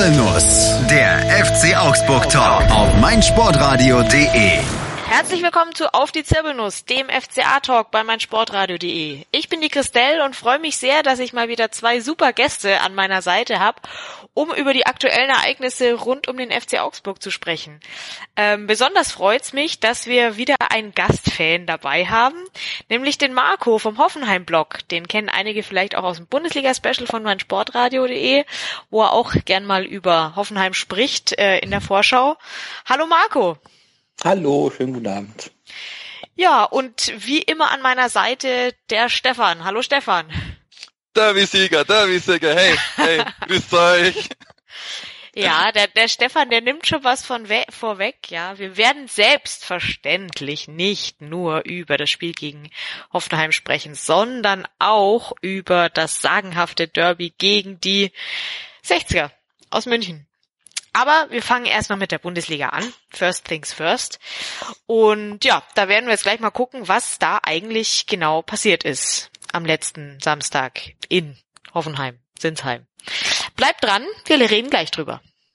Zirbelnuss, der FC Augsburg Talk auf meinsportradio.de. Herzlich willkommen zu Auf die Zirbelnuss, dem FCA-Talk bei meinsportradio.de. Ich bin die Christelle und freue mich sehr, dass ich mal wieder zwei super Gäste an meiner Seite habe, um über die aktuellen Ereignisse rund um den FC Augsburg zu sprechen. Ähm, besonders freut's mich, dass wir wieder einen Gastfan dabei haben, nämlich den Marco vom Hoffenheim-Blog. Den kennen einige vielleicht auch aus dem Bundesliga-Special von meinsportradio.de, wo er auch gern mal über Hoffenheim spricht äh, in der Vorschau. Hallo Marco. Hallo, schönen guten Abend. Ja, und wie immer an meiner Seite der Stefan. Hallo Stefan. Derby-Sieger, Derby-Sieger, hey, hey, grüßt euch. Ja, der, der Stefan, der nimmt schon was von we vorweg, ja. Wir werden selbstverständlich nicht nur über das Spiel gegen Hoffenheim sprechen, sondern auch über das sagenhafte Derby gegen die 60er aus München. Aber wir fangen erstmal mit der Bundesliga an. First things first. Und ja, da werden wir jetzt gleich mal gucken, was da eigentlich genau passiert ist am letzten Samstag in Hoffenheim, Sinsheim. Bleibt dran, wir reden gleich drüber.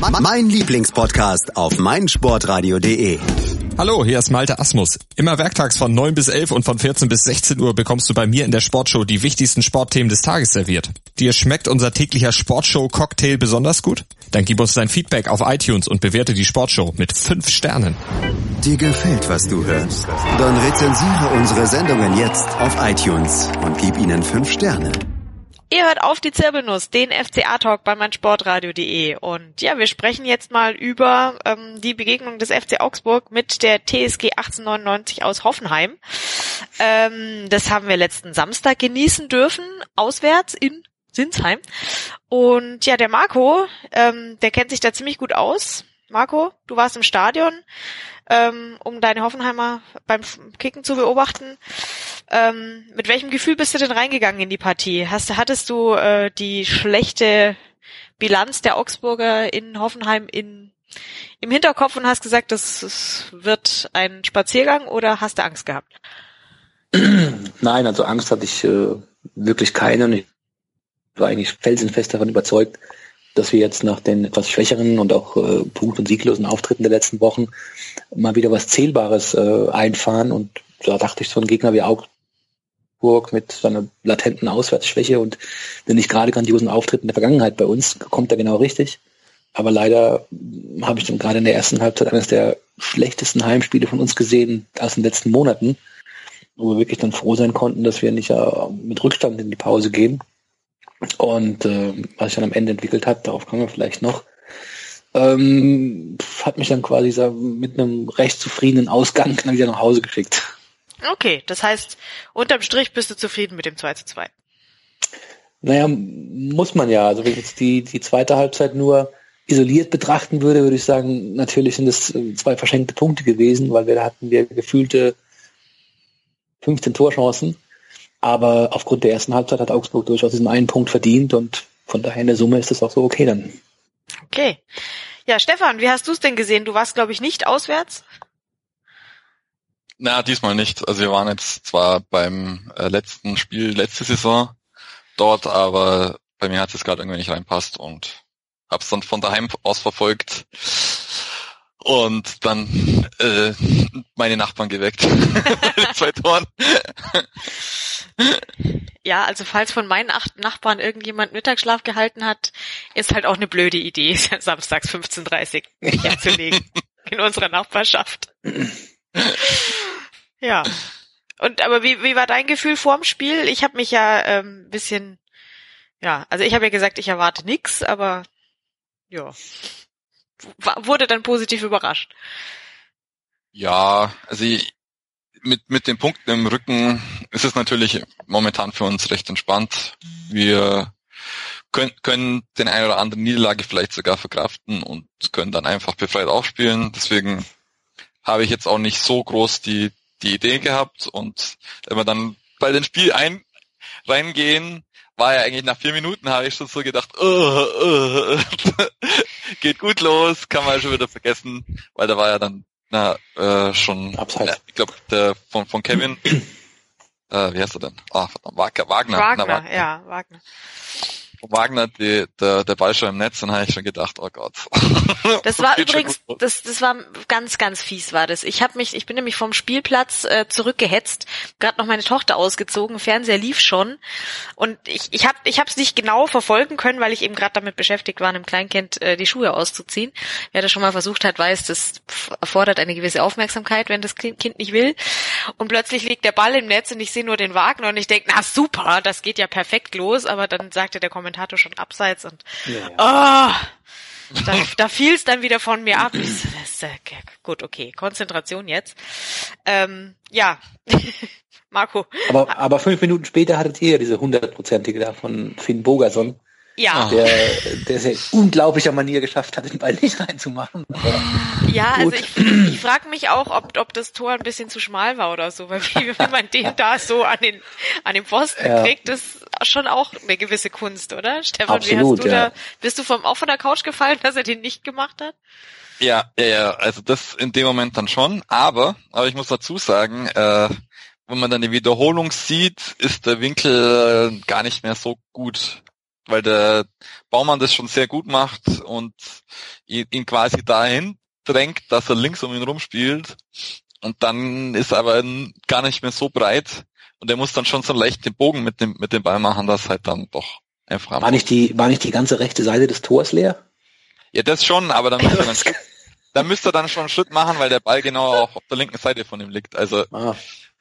Mein Lieblingspodcast auf meinsportradio.de. Hallo, hier ist Malte Asmus. Immer werktags von 9 bis 11 und von 14 bis 16 Uhr bekommst du bei mir in der Sportshow die wichtigsten Sportthemen des Tages serviert. Dir schmeckt unser täglicher Sportshow-Cocktail besonders gut? Dann gib uns dein Feedback auf iTunes und bewerte die Sportshow mit 5 Sternen. Dir gefällt, was du hörst? Dann rezensiere unsere Sendungen jetzt auf iTunes und gib ihnen 5 Sterne. Ihr hört auf die Zirbelnuss, den FCA-Talk bei meinsportradio.de. Und ja, wir sprechen jetzt mal über ähm, die Begegnung des FC Augsburg mit der TSG 1899 aus Hoffenheim. Ähm, das haben wir letzten Samstag genießen dürfen, auswärts in Sinsheim. Und ja, der Marco, ähm, der kennt sich da ziemlich gut aus. Marco, du warst im Stadion, ähm, um deine Hoffenheimer beim Kicken zu beobachten. Ähm, mit welchem Gefühl bist du denn reingegangen in die Partie? Hast, hattest du äh, die schlechte Bilanz der Augsburger in Hoffenheim in, im Hinterkopf und hast gesagt, das, das wird ein Spaziergang oder hast du Angst gehabt? Nein, also Angst hatte ich äh, wirklich keine und ich war eigentlich felsenfest davon überzeugt, dass wir jetzt nach den etwas schwächeren und auch äh, punkt- und sieglosen Auftritten der letzten Wochen mal wieder was Zählbares äh, einfahren und da dachte ich, so ein Gegner wie Augsburg mit seiner latenten Auswärtsschwäche und den nicht gerade grandiosen Auftritten der Vergangenheit bei uns kommt er genau richtig. Aber leider habe ich dann gerade in der ersten Halbzeit eines der schlechtesten Heimspiele von uns gesehen aus den letzten Monaten, wo wir wirklich dann froh sein konnten, dass wir nicht äh, mit Rückstand in die Pause gehen. Und äh, was sich dann am Ende entwickelt hat, darauf kommen wir vielleicht noch, ähm, hat mich dann quasi so mit einem recht zufriedenen Ausgang dann wieder nach Hause geschickt. Okay, das heißt, unterm Strich bist du zufrieden mit dem 2 zu 2. Naja, muss man ja. Also wenn ich jetzt die, die zweite Halbzeit nur isoliert betrachten würde, würde ich sagen, natürlich sind es äh, zwei verschenkte Punkte gewesen, weil wir da hatten wir gefühlte 15 Torchancen. Aber aufgrund der ersten Halbzeit hat Augsburg durchaus diesen einen Punkt verdient und von daher in der Summe ist es auch so okay dann. Okay. Ja, Stefan, wie hast du es denn gesehen? Du warst, glaube ich, nicht auswärts? Na, diesmal nicht. Also wir waren jetzt zwar beim äh, letzten Spiel letzte Saison dort, aber bei mir hat es gerade irgendwie nicht reinpasst und hab's dann von daheim aus verfolgt und dann äh, meine Nachbarn geweckt. zwei Toren. ja, also falls von meinen acht Nachbarn irgendjemand Mittagsschlaf gehalten hat, ist halt auch eine blöde Idee, samstags 15.30 Uhr herzulegen in unserer Nachbarschaft. Ja. Und aber wie, wie war dein Gefühl vorm Spiel? Ich habe mich ja ähm, bisschen, ja, also ich habe ja gesagt, ich erwarte nix, aber ja, wurde dann positiv überrascht. Ja, also ich, mit mit den Punkten im Rücken ist es natürlich momentan für uns recht entspannt. Wir können, können den eine oder anderen Niederlage vielleicht sogar verkraften und können dann einfach befreit aufspielen. Deswegen habe ich jetzt auch nicht so groß die, die Idee gehabt und wenn wir dann bei den Spiel ein, reingehen, war ja eigentlich nach vier Minuten, habe ich schon so gedacht, uh, uh, geht gut los, kann man schon wieder vergessen, weil da war ja dann na, äh, schon, Abseits. Ja, ich glaube, der von, von Kevin, äh, wie heißt er denn? Ah, verdammt, Wagner. Wagner, Wagner, na, Wagner. ja, Wagner. Von Wagner, die, der, der Ball schon im Netz, dann habe ich schon gedacht, oh Gott. Das war übrigens, das, das war ganz, ganz fies war das. Ich habe mich, ich bin nämlich vom Spielplatz äh, zurückgehetzt, gerade noch meine Tochter ausgezogen, Fernseher lief schon und ich, ich habe, ich habe es nicht genau verfolgen können, weil ich eben gerade damit beschäftigt war, einem Kleinkind äh, die Schuhe auszuziehen. Wer das schon mal versucht hat, weiß, das erfordert eine gewisse Aufmerksamkeit, wenn das Kind Kind nicht will. Und plötzlich liegt der Ball im Netz und ich sehe nur den Wagner und ich denke, na super, das geht ja perfekt los. Aber dann sagte der Kommentator schon abseits und Ja, oh, da, da fiel es dann wieder von mir ab. So, gut, okay, Konzentration jetzt. Ähm, ja, Marco. Aber, aber fünf Minuten später hattet ihr ja diese hundertprozentige da von Finn Bogerson, Ja, der, der es ja in unglaublicher Manier geschafft hat, den Ball nicht reinzumachen. Ja, also gut. ich, ich frage mich auch, ob, ob das Tor ein bisschen zu schmal war oder so, weil wie, wie man den da so an den an den Pfosten Ja. kriegt, ist schon auch eine gewisse Kunst, oder? Stefan, wie Absolut, hast du ja. da, bist du vom auch von der Couch gefallen, dass er den nicht gemacht hat? Ja, ja, ja, also das in dem Moment dann schon, aber, aber ich muss dazu sagen, äh, wenn man dann die Wiederholung sieht, ist der Winkel äh, gar nicht mehr so gut, weil der Baumann das schon sehr gut macht und ihn, quasi dahin drängt, dass er links um ihn rumspielt und dann ist er aber gar nicht mehr so breit und er muss dann schon so leicht den Bogen mit dem mit dem Ball machen, dass halt dann doch einfach war nicht die, war nicht die ganze rechte Seite des Tors leer? Ja, das schon, aber dann müsste er dann, dann müsste er dann schon einen Schritt machen, weil der Ball genau auch auf der linken Seite von ihm liegt. Also Ah,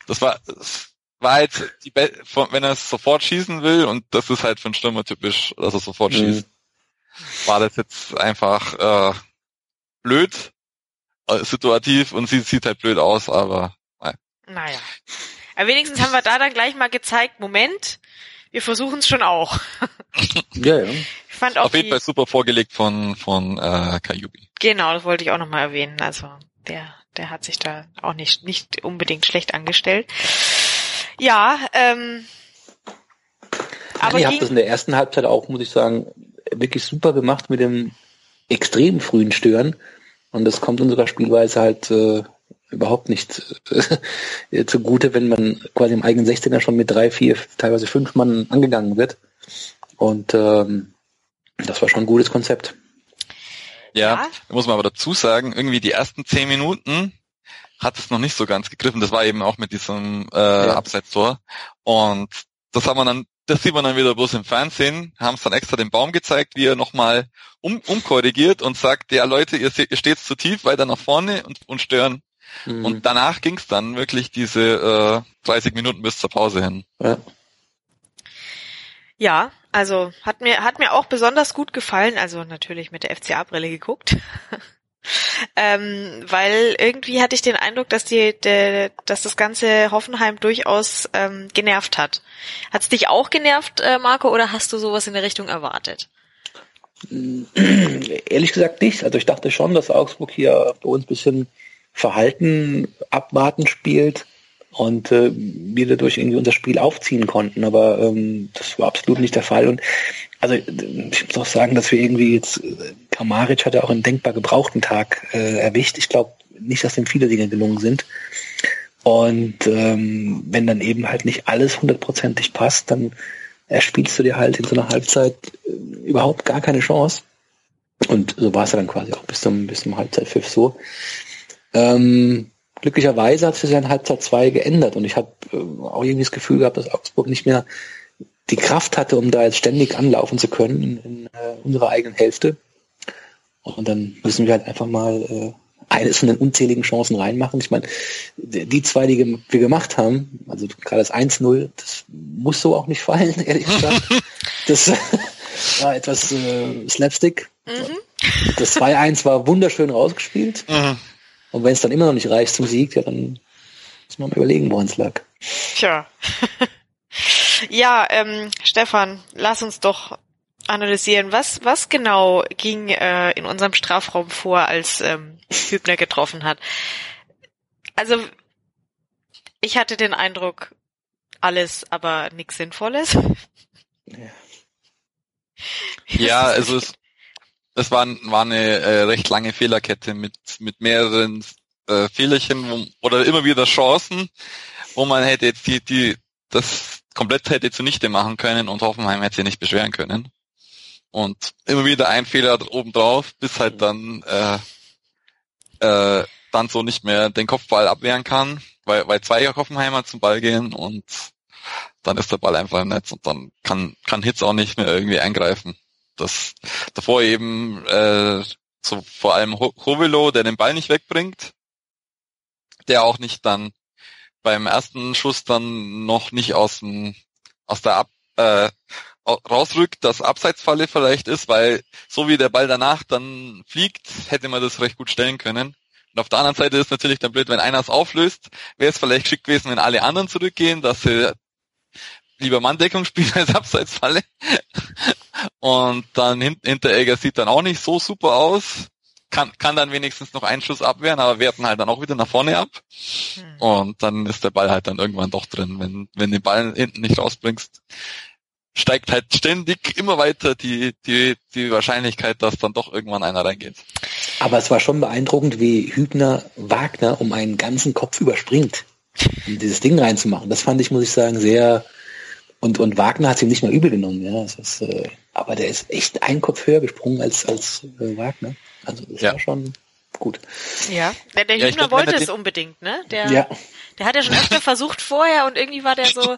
das war das war halt die Be von- wenn er es sofort schießen will und das ist halt für einen Stürmer typisch, dass er sofort Mhm. schießt. War das jetzt einfach äh, blöd, äh, situativ und sieht sieht halt blöd aus, aber Naja. Aber wenigstens haben wir da dann gleich mal gezeigt, Moment, wir versuchen es schon auch. ja, ja. Ich fand auch auf jeden Fall super vorgelegt von von äh, Kajubi. Genau, das wollte ich auch nochmal erwähnen. Also der, der hat sich da auch nicht, nicht unbedingt schlecht angestellt. Ja, ähm, aber ihr habt das in der ersten Halbzeit auch, muss ich sagen, wirklich super gemacht mit dem extrem frühen Stören. Und das kommt unserer Spielweise halt äh, überhaupt nicht äh, zugute, wenn man quasi im eigenen 16er schon mit drei, vier, teilweise fünf Mann angegangen wird. Und ähm, das war schon ein gutes Konzept. Ja, Ja. muss man aber dazu sagen, irgendwie die ersten zehn Minuten hat es noch nicht so ganz gegriffen. Das war eben auch mit diesem äh, Abseitstor. Und das haben wir dann, das sieht man dann wieder bloß im Fernsehen, haben es dann extra den Baum gezeigt, wie er nochmal um, umkorrigiert und sagt, ja Leute, ihr, seht, ihr steht zu tief, weiter nach vorne und, und stören. Mhm. Und danach ging es dann wirklich diese äh, 30 Minuten bis zur Pause hin. ja. ja, also hat mir, hat mir auch besonders gut gefallen, also natürlich mit der FCA-Brille geguckt. ähm, weil irgendwie hatte ich den Eindruck, dass die, der, dass das ganze Hoffenheim durchaus ähm, genervt hat. Hat's dich auch genervt, äh, Marco, oder hast du sowas in der Richtung erwartet? Ehrlich gesagt nicht. Also ich dachte schon, dass Augsburg hier bei uns ein bisschen verhalten, abwarten spielt und äh, wir dadurch irgendwie unser Spiel aufziehen konnten. Aber ähm, das war absolut nicht der Fall. Und also ich muss auch sagen, dass wir irgendwie jetzt äh, Kamaric hat ja auch einen denkbar gebrauchten Tag äh, erwischt. Ich glaube nicht, dass ihm viele Dinge gelungen sind. Und ähm, wenn dann eben halt nicht alles hundertprozentig passt, dann erspielst du dir halt in so einer Halbzeit äh, überhaupt gar keine Chance. Und so war es ja dann quasi auch bis zum, bis zum Halbzeitpfiff so. Ähm, glücklicherweise hat sich ja in Halbzeit 2 geändert und ich habe äh, auch irgendwie das Gefühl gehabt, dass Augsburg nicht mehr die Kraft hatte, um da jetzt ständig anlaufen zu können in, in äh, unserer eigenen Hälfte. Und dann müssen wir halt einfach mal äh, eines von den unzähligen Chancen reinmachen. Ich meine, die zwei, die wir gemacht haben, also gerade das 1-0, das muss so auch nicht fallen, ehrlich gesagt. Das war etwas äh, Slapstick. Das 2-1 war wunderschön rausgespielt. Und wenn es dann immer noch nicht reicht zum Sieg, ja, dann muss man mal überlegen, woran es lag. Tja. ja, ähm, Stefan, lass uns doch analysieren. Was, was genau ging äh, in unserem Strafraum vor, als ähm, Hübner getroffen hat? Also ich hatte den Eindruck, alles, aber nichts Sinnvolles. Ja. Ja, also es, es war, war eine äh, recht lange Fehlerkette mit, mit mehreren äh, Fehlerchen wo, oder immer wieder Chancen, wo man hätte jetzt die, die, das komplett hätte zunichte machen können und Hoffenheim hätte sich nicht beschweren können. Und immer wieder ein Fehler obendrauf, bis halt dann äh, äh, dann so nicht mehr den Kopfball abwehren kann, weil, weil zwei Hoffenheimer zum Ball gehen und dann ist der Ball einfach im Netz und dann kann, kann Hitz auch nicht mehr irgendwie eingreifen. Das davor eben äh, so vor allem Hovelo, der den Ball nicht wegbringt, der auch nicht dann beim ersten Schuss dann noch nicht aus dem aus der Ab, äh, rausrückt, dass Abseitsfalle vielleicht ist, weil so wie der Ball danach dann fliegt, hätte man das recht gut stellen können. Und auf der anderen Seite ist natürlich dann blöd, wenn einer es auflöst, wäre es vielleicht geschickt gewesen, wenn alle anderen zurückgehen, dass sie lieber Manndeckung spielen als Abseitsfalle. Und dann Hinteregger sieht dann auch nicht so super aus. Kann, kann dann wenigstens noch einen Schuss abwehren, aber werten halt dann auch wieder nach vorne ab. Hm. Und dann ist der Ball halt dann irgendwann doch drin. Wenn, wenn den Ball hinten nicht rausbringst, steigt halt ständig immer weiter die, die, die Wahrscheinlichkeit, dass dann doch irgendwann einer reingeht. Aber es war schon beeindruckend, wie Hübner Wagner um einen ganzen Kopf überspringt, um dieses Ding reinzumachen. Das fand ich, muss ich sagen, sehr, und, und Wagner hat es ihm nicht mal übel genommen, ja. Das ist, äh, aber der ist echt einen Kopf höher gesprungen als, als äh, Wagner. Also das ja. war schon gut. Ja, der, der ja, Hübner wollte es unbedingt, ne? Der, ja. der hat ja schon öfter versucht vorher und irgendwie war der so,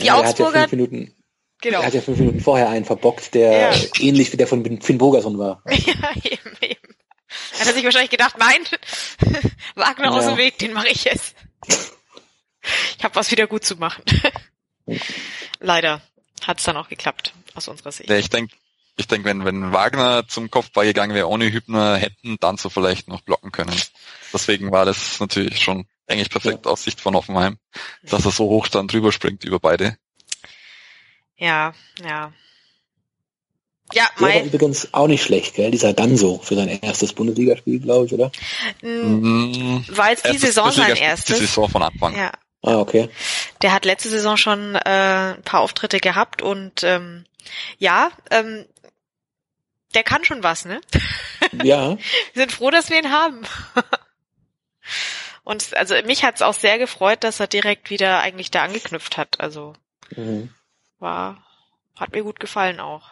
die ja, Augsburger. Hat ja fünf Minuten, genau. Er hat ja fünf Minuten vorher einen verbockt, der ja. ähnlich wie der von Finn Bogerson war. Ja, eben, eben. Hat er sich wahrscheinlich gedacht, nein, Wagner ja. aus dem Weg, den mache ich jetzt. Ich habe was wieder gut zu machen. Leider hat es dann auch geklappt, aus unserer Sicht. Ja, ich denke, ich denk, wenn, wenn Wagner zum Kopfball gegangen wäre, ohne Hübner, hätten dann so vielleicht noch blocken können. Deswegen war das natürlich schon eigentlich perfekt ja. aus Sicht von Offenheim, dass er so hoch dann drüber springt über beide. Ja, ja. Ja, mein... war übrigens auch nicht schlecht, gell? Dieser Ganso für sein erstes Bundesligaspiel, glaube ich, oder? Mhm. War jetzt die Saison sein erstes? Die Saison von Anfang. Ja, Ah, okay. Der hat letzte Saison schon äh, ein paar Auftritte gehabt und ähm, ja, ähm, der kann schon was, ne? Ja. wir sind froh, dass wir ihn haben. und also mich hat's auch sehr gefreut, dass er direkt wieder eigentlich da angeknüpft hat. Also mhm. war, hat mir gut gefallen auch.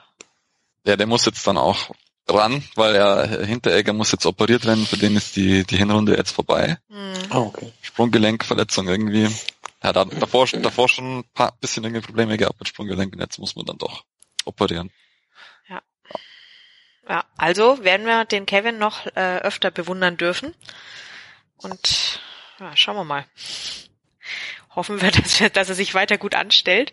Ja, der muss jetzt dann auch ran, weil er Hinteregger muss jetzt operiert werden, für den ist die, die Hinrunde jetzt vorbei. Mhm. Ah, okay. Sprunggelenkverletzung irgendwie. Er hat davor, davor schon ein paar bisschen irgendwie Probleme gehabt mit Sprunggelenk und jetzt muss man dann doch operieren. Ja. Ja, also werden wir den Kevin noch äh, öfter bewundern dürfen. Und ja, schauen wir mal. Hoffen wir, dass, wir, dass er sich weiter gut anstellt.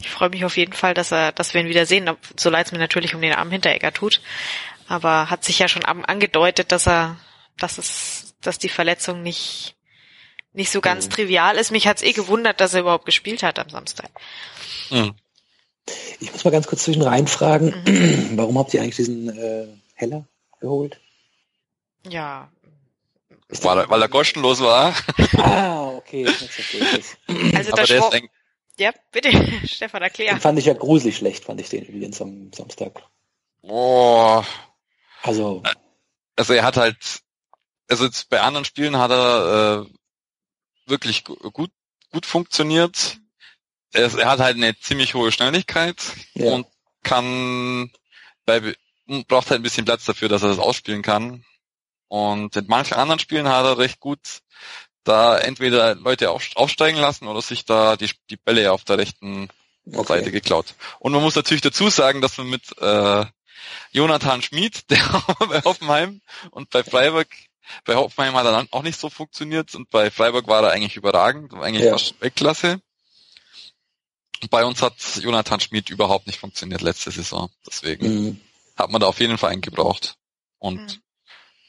Ich freue mich auf jeden Fall, dass er, dass wir ihn wieder sehen, so leid es mir natürlich um den armen Hinteregger tut. Aber hat sich ja schon angedeutet, dass er, dass es, dass die Verletzung nicht, nicht so ganz mhm. trivial ist. Mich hat's eh gewundert, dass er überhaupt gespielt hat am Samstag. Mhm. Ich muss mal ganz kurz zwischen reinfragen, mhm. warum habt ihr eigentlich diesen äh, Heller geholt? Ja. Weil, weil er kostenlos war. Ah, okay. Also Aber der ist ja, bitte, Stefan, erklär. Den fand ich ja gruselig schlecht, fand ich den übrigens am Samstag. Boah. Also. Also er hat halt, also jetzt bei anderen Spielen hat er äh, wirklich gut, gut funktioniert. Er, er, hat halt eine ziemlich hohe Schnelligkeit ja. und kann bei, braucht halt ein bisschen Platz dafür, dass er das ausspielen kann. Und in manchen anderen Spielen hat er recht gut da entweder Leute aufsteigen lassen oder sich da die, die Bälle auf der rechten okay. Seite geklaut. Und man muss natürlich dazu sagen, dass man mit äh, Jonathan Schmid, der bei Hoffenheim und bei Freiburg, bei Hoffenheim hat er dann auch nicht so funktioniert und bei Freiburg war er eigentlich überragend, eigentlich ja. fast Weltklasse. Und bei uns hat Jonathan Schmid überhaupt nicht funktioniert letzte Saison. Deswegen mhm. hat man da auf jeden Fall einen gebraucht. Und mhm.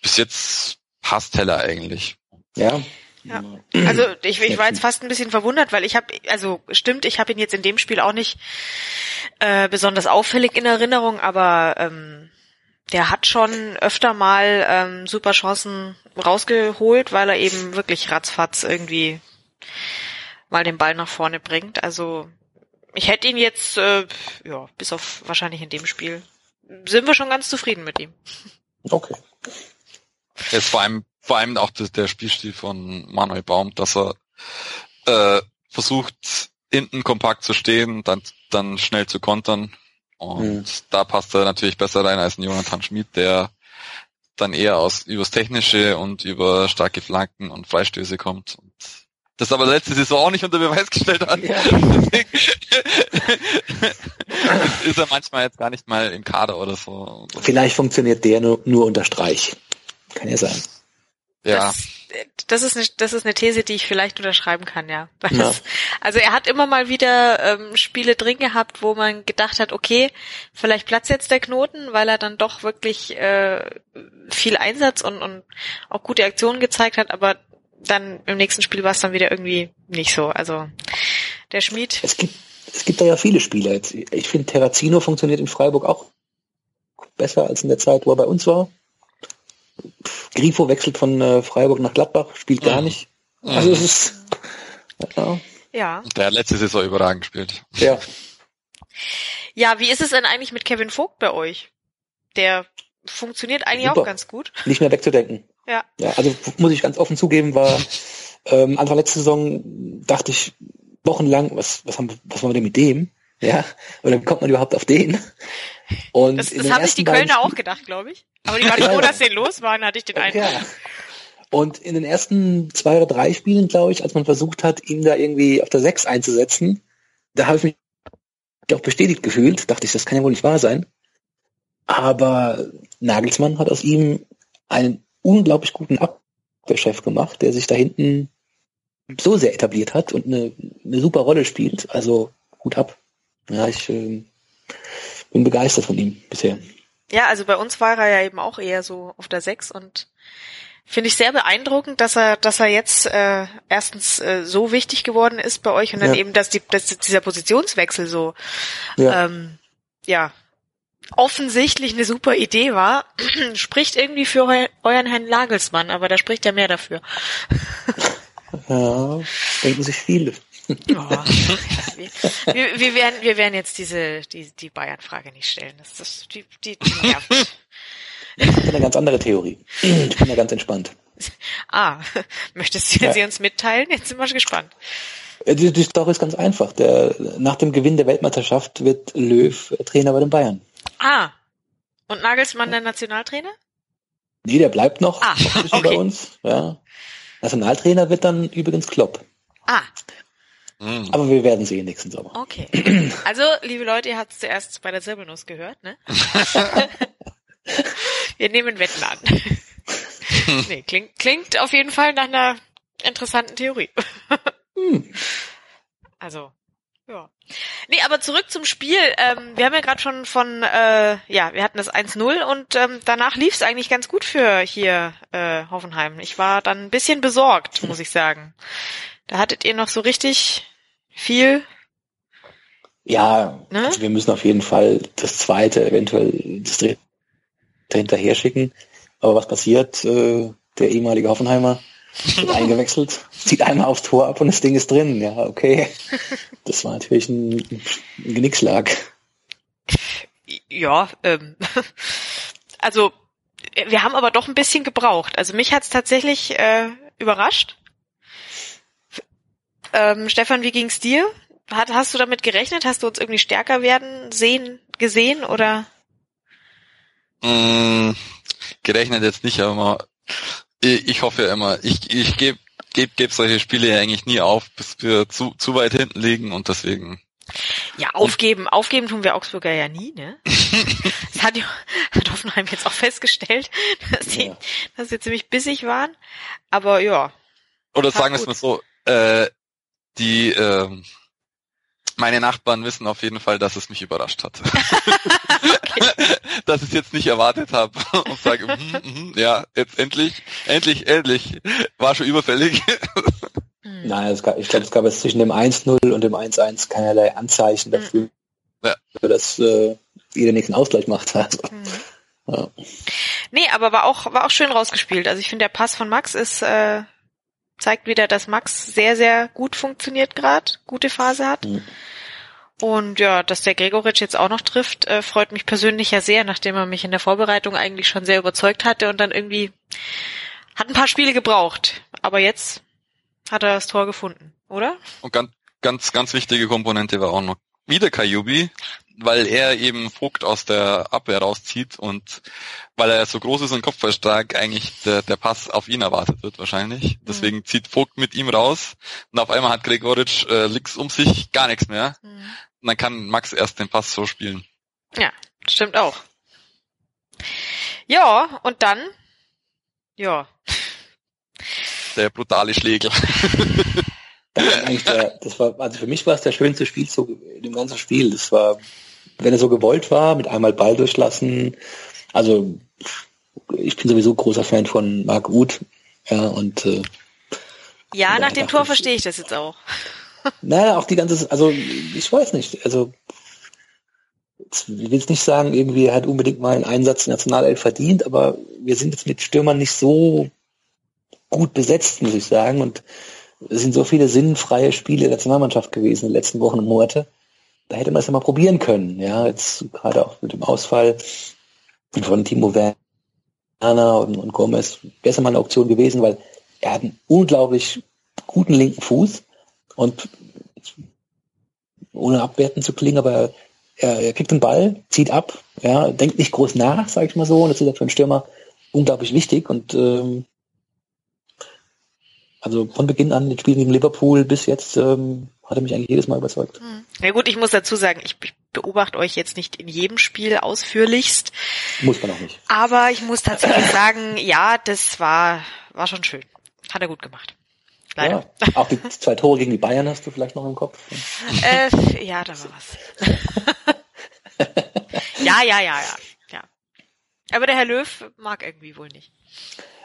bis jetzt passt Heller eigentlich. Ja, Ja. Also ich, ich war jetzt fast ein bisschen verwundert, weil ich habe, also stimmt, ich habe ihn jetzt in dem Spiel auch nicht äh, besonders auffällig in Erinnerung, aber ähm, der hat schon öfter mal ähm, super Chancen rausgeholt, weil er eben wirklich ratzfatz irgendwie mal den Ball nach vorne bringt. Also ich hätte ihn jetzt, äh, ja, bis auf wahrscheinlich in dem Spiel, sind wir schon ganz zufrieden mit ihm. Okay. Jetzt vor allem, vor allem auch der, der Spielstil von Manuel Baum, dass er äh, versucht, hinten kompakt zu stehen, dann, dann schnell zu kontern. Und mhm. da passt er natürlich besser rein als ein Jonathan Schmid, der dann eher aus übers Technische und über starke Flanken und Freistöße kommt. Und das aber letzte Saison auch nicht unter Beweis gestellt hat. Ja. Ist er manchmal jetzt gar nicht mal im Kader oder so. Vielleicht funktioniert der nur, nur unter Streich. Kann ja sein. Ja. Das, das, ist eine, das ist eine These, die ich vielleicht unterschreiben kann, ja. ja. also er hat immer mal wieder ähm, Spiele drin gehabt, wo man gedacht hat, okay, vielleicht platzt jetzt der Knoten, weil er dann doch wirklich äh, viel Einsatz und, und auch gute Aktionen gezeigt hat, aber dann im nächsten Spiel war es dann wieder irgendwie nicht so. Also der Schmied. Es gibt, es gibt da ja viele Spieler. Ich finde, Terrazino funktioniert in Freiburg auch besser als in der Zeit, wo er bei uns war. Grifo wechselt von äh, Freiburg nach Gladbach, spielt gar nicht. Also es ist ja. ja. Der hat letzte Saison überragend gespielt. Ja. Ja, wie ist es denn eigentlich mit Kevin Vogt bei euch? Der funktioniert eigentlich Super. auch ganz gut. Nicht mehr wegzudenken. Ja. ja. Also muss ich ganz offen zugeben, war ähm, Anfang letzte Saison dachte ich wochenlang, was, was haben was machen wir denn mit dem? Ja, oder wie kommt man überhaupt auf den? Und das, das haben sich die Kölner auch gedacht, glaube ich. Aber die waren froh, dass sie los waren, hatte ich den Eindruck. Ja. Und in den ersten zwei oder drei Spielen, glaube ich, als man versucht hat, ihn da irgendwie auf der Sechs einzusetzen, da habe ich mich auch bestätigt gefühlt. Dachte ich, das kann ja wohl nicht wahr sein. Aber Nagelsmann hat aus ihm einen unglaublich guten Abwehrchef gemacht, der sich da hinten so sehr etabliert hat und eine, eine super Rolle spielt. Also gut ab. Ja, ich äh, bin begeistert von ihm bisher. Ja, also bei uns war er ja eben auch eher so auf der Sechs und finde ich sehr beeindruckend, dass er, dass er jetzt äh, erstens äh, so wichtig geworden ist bei euch und dann ja. eben, dass, die, dass dieser Positionswechsel so ja, ähm, ja offensichtlich eine super Idee war, spricht irgendwie für eu euren Herrn Lagelsmann, aber da spricht er mehr dafür. ja, denken sich viele. Oh, wir, wir, werden, wir werden jetzt diese die, die Bayern-Frage nicht stellen. Das, das, die, die, die nervt. Ich eine ganz andere Theorie. Ich bin da ganz entspannt. Ah, möchtest du ja. sie uns mitteilen? Jetzt sind wir schon gespannt. Äh, die, die Story ist ganz einfach. Der, nach dem Gewinn der Weltmeisterschaft wird Löw Trainer bei den Bayern. Ah. Und Nagelsmann der Nationaltrainer? Nee, der bleibt noch ah, okay. bei uns. Ja. Nationaltrainer wird dann übrigens Klopp. Ah. Mhm. Aber wir werden sehen nächsten Sommer. Okay. Also, liebe Leute, ihr habt es zuerst bei der Zirbelnuss gehört, ne? wir nehmen Wetten an. nee, klingt, klingt auf jeden Fall nach einer interessanten Theorie. hm. Also, ja. Nee, aber zurück zum Spiel. Ähm, wir haben ja gerade schon von, äh, ja, wir hatten das 1-0 und ähm, danach lief es eigentlich ganz gut für hier äh, Hoffenheim. Ich war dann ein bisschen besorgt, muss ich sagen. Da hattet ihr noch so richtig viel. Ja, ne? also wir müssen auf jeden Fall das zweite, eventuell das dritte hinterher schicken. Aber was passiert? Äh, der ehemalige Hoffenheimer wird eingewechselt, zieht einmal aufs Tor ab und das Ding ist drin. Ja, okay. Das war natürlich ein, ein Genickschlag. Ja, ähm, also wir haben aber doch ein bisschen gebraucht. Also mich hat's tatsächlich äh, überrascht. Ähm, Stefan, wie ging's dir? Hat, hast du damit gerechnet? Hast du uns irgendwie stärker werden sehen, gesehen oder? Mm, gerechnet jetzt nicht, aber ich, ich hoffe ja immer, ich, ich gebe geb, geb solche Spiele ja eigentlich nie auf, bis wir zu, zu weit hinten liegen und deswegen. Ja, aufgeben, aufgeben tun wir Augsburger ja nie, ne? das hat, hat Hoffenheim jetzt auch festgestellt, dass sie, ja. dass sie ziemlich bissig waren. Aber ja. Oder sagen wir es mal so, äh, die, äh, Meine Nachbarn wissen auf jeden Fall, dass es mich überrascht hat. dass ich es jetzt nicht erwartet habe und sage, mm, mm, ja, jetzt endlich, endlich, endlich. War schon überfällig. Hm. Nein, gab, ich glaube, es gab jetzt zwischen dem 1-0 und dem 1-1 keinerlei Anzeichen hm. dafür, ja. dass äh, ihr nächsten Ausgleich macht. Also, mhm. ja. Nee, aber war auch, war auch schön rausgespielt. Also ich finde, der Pass von Max ist, äh, zeigt wieder, dass Max sehr, sehr gut funktioniert gerade, gute Phase hat. Mhm. Und ja, dass der Gregoritsch jetzt auch noch trifft, äh, freut mich persönlich ja sehr, nachdem er mich in der Vorbereitung eigentlich schon sehr überzeugt hatte und dann irgendwie hat ein paar Spiele gebraucht. Aber jetzt hat er das Tor gefunden, oder? Und ganz, ganz, ganz wichtige Komponente war auch noch wieder Kajubi, weil er eben Vogt aus der Abwehr rauszieht und weil er so groß ist und kopfballstark eigentlich der, der Pass auf ihn erwartet wird wahrscheinlich. Mhm. Deswegen mhm. zieht Vogt mit ihm raus und auf einmal hat Gregoritsch äh, links um sich gar nichts mehr. Mhm. Und dann kann Max erst den Pass so spielen. Ja, stimmt auch. Ja, und dann, ja. Der brutale Schläger. Das, der, das war, also für mich war es der schönste Spielzug in dem ganzen Spiel. Das war, wenn er so gewollt war, mit einmal Ball durchlassen. Also ich bin sowieso großer Fan von Marc Uth. Ja, und äh, ja, nach dem Tor verstehe ich das jetzt auch. Naja, auch die ganze, also ich weiß nicht, also ich will jetzt nicht sagen, irgendwie er hat unbedingt mal einen Einsatz Nationalelf verdient, aber wir sind jetzt mit Stürmern nicht so gut besetzt, muss ich sagen. Und es sind so viele sinnfreie Spiele der Nationalmannschaft gewesen in den letzten Wochen und Monate. Da hätte man es ja mal probieren können. Ja, jetzt gerade auch mit dem Ausfall von Timo Werner und, und Gomez wäre mal eine Option gewesen, weil er hat einen unglaublich guten linken Fuß und ohne abwerten zu klingen, aber er, er kriegt den Ball, zieht ab, ja, denkt nicht groß nach, sage ich mal so, und das ist ja für einen Stürmer unglaublich wichtig und ähm, also von Beginn an, den Spielen gegen Liverpool bis jetzt, ähm, hat er mich eigentlich jedes Mal überzeugt. Hm. Ja gut, ich muss dazu sagen, ich, ich beobachte euch jetzt nicht in jedem Spiel ausführlichst. Muss man auch nicht. Aber ich muss tatsächlich sagen, ja, das war, war schon schön. Hat er gut gemacht. Leider. Ja, auch die zwei Tore gegen die Bayern hast du vielleicht noch im Kopf. Äh, ja, da war was. ja, ja, ja, ja, ja. Aber der Herr Löw mag irgendwie wohl nicht.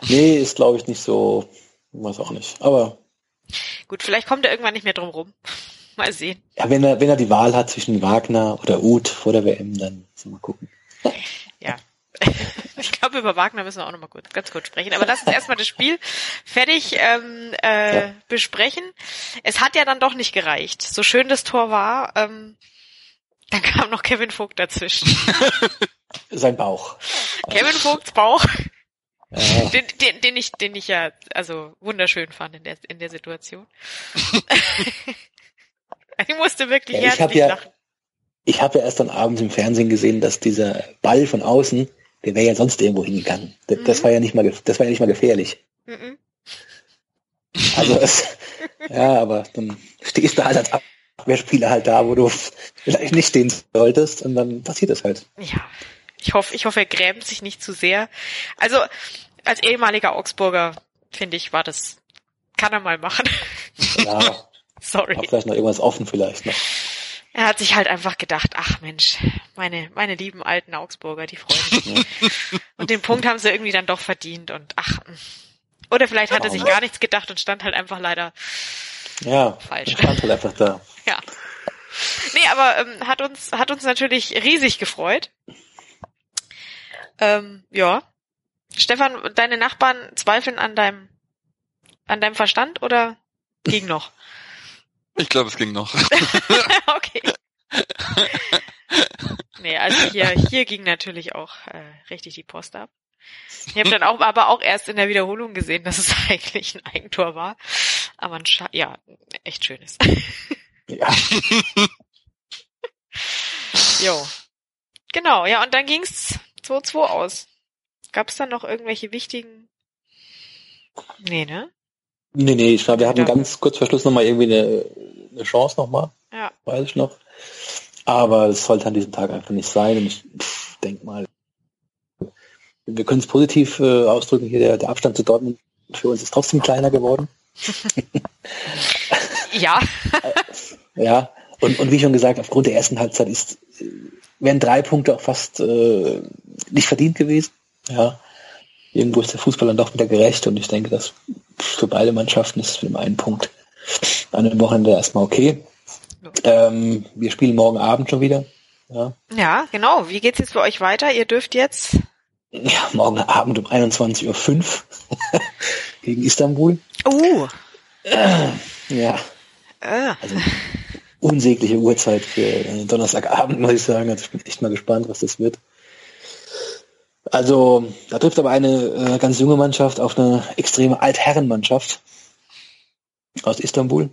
Nee, ist glaube ich nicht so Weiß auch nicht. Aber. Gut, vielleicht kommt er irgendwann nicht mehr drum rum. Mal sehen. Ja, wenn er, wenn er die Wahl hat zwischen Wagner oder Uth vor der WM, dann mal gucken. Ja. Ich glaube, über Wagner müssen wir auch noch mal kurz, ganz kurz sprechen. Aber lass uns erstmal das Spiel fertig ähm, äh, ja. besprechen. Es hat ja dann doch nicht gereicht. So schön das Tor war, ähm, dann kam noch Kevin Vogt dazwischen. Sein Bauch. Kevin Vogts Bauch den, den, den, ich, den ich ja also wunderschön fand in der, in der Situation. ich musste wirklich ja, herzlich ja, lachen. Ich habe ja erst dann abends im Fernsehen gesehen, dass dieser Ball von außen, der wäre ja sonst irgendwo hingegangen. Das, mhm. das, war ja nicht mal, das war ja nicht mal gefährlich. Mhm. Also, es, ja, aber dann stehst du halt als Abwehrspieler halt da, wo du vielleicht nicht stehen solltest und dann passiert es halt. Ja, ich hoffe, ich hoffe, er grämt sich nicht zu sehr. Also, als ehemaliger Augsburger, finde ich, war das, kann er mal machen. Ja. Sorry. Hab vielleicht noch irgendwas offen vielleicht noch. Er hat sich halt einfach gedacht, ach Mensch, meine, meine lieben alten Augsburger, die freuen sich. und den Punkt haben sie irgendwie dann doch verdient und ach. Oder vielleicht hat er sich gar nichts gedacht und stand halt einfach leider ja, falsch. Stand halt einfach da. Ja. Nee, aber ähm, hat uns hat uns natürlich riesig gefreut. Ähm, ja. Stefan, deine Nachbarn zweifeln an deinem, an deinem Verstand oder ging noch? Ich glaube, es ging noch. okay. Nee, also hier, hier ging natürlich auch äh, richtig die Post ab. Ich habe dann auch, aber auch erst in der Wiederholung gesehen, dass es eigentlich ein Eigentor war. Aber ein Scha ja, echt schönes. Ja. jo. Genau, ja, und dann ging's 2-2 aus. Gab es da noch irgendwelche wichtigen? Nee, ne? Nee, nee, ich glaube, wir hatten ganz kurz vor Schluss nochmal irgendwie eine, eine Chance nochmal. Ja. Weiß ich noch. Aber es sollte an diesem Tag einfach nicht sein. Und ich denke mal, wir können es positiv äh, ausdrücken, hier der, der Abstand zu Dortmund für uns ist trotzdem kleiner geworden. ja. ja, Und, und wie schon gesagt, aufgrund der ersten Halbzeit ist, wären drei Punkte auch fast äh, nicht verdient gewesen. Ja. Irgendwo ist der Fußball dann doch wieder gerecht und ich denke, dass für beide Mannschaften ist es für einen Punkt an dem Wochenende erstmal okay. Ähm, wir spielen morgen Abend schon wieder. Ja. ja, genau. Wie geht's jetzt für euch weiter? Ihr dürft jetzt. Ja, morgen Abend um 21.05 Uhr gegen Istanbul. Uh. Äh, ja. Äh. Also, unsägliche Uhrzeit für Donnerstagabend, muss ich sagen. Also ich bin echt mal gespannt, was das wird. Also, da trifft aber eine äh, ganz junge Mannschaft auf eine extreme Altherrenmannschaft aus Istanbul.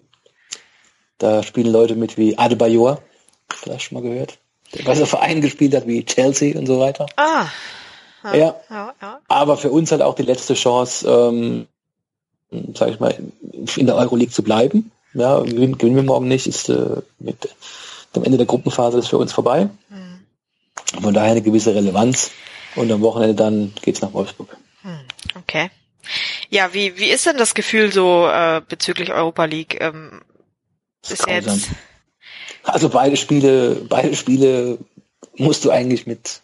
Da spielen Leute mit wie Adebayor, vielleicht schon mal gehört, der bei so Vereinen gespielt hat wie Chelsea und so weiter. Ah. Ja, ja. ja, ja. Aber für uns halt auch die letzte Chance, ähm, sag ich mal, in der Euroleague zu bleiben. Ja, gewinnen, gewinnen wir morgen nicht, ist äh, mit dem Ende der Gruppenphase ist für uns vorbei. Mhm. Von daher eine gewisse Relevanz. Und am Wochenende dann geht's nach Wolfsburg. Mhm. Okay. Ja, wie, wie ist denn das Gefühl so äh, bezüglich Europa League? Ähm, ist jetzt also beide Spiele, beide Spiele musst du eigentlich mit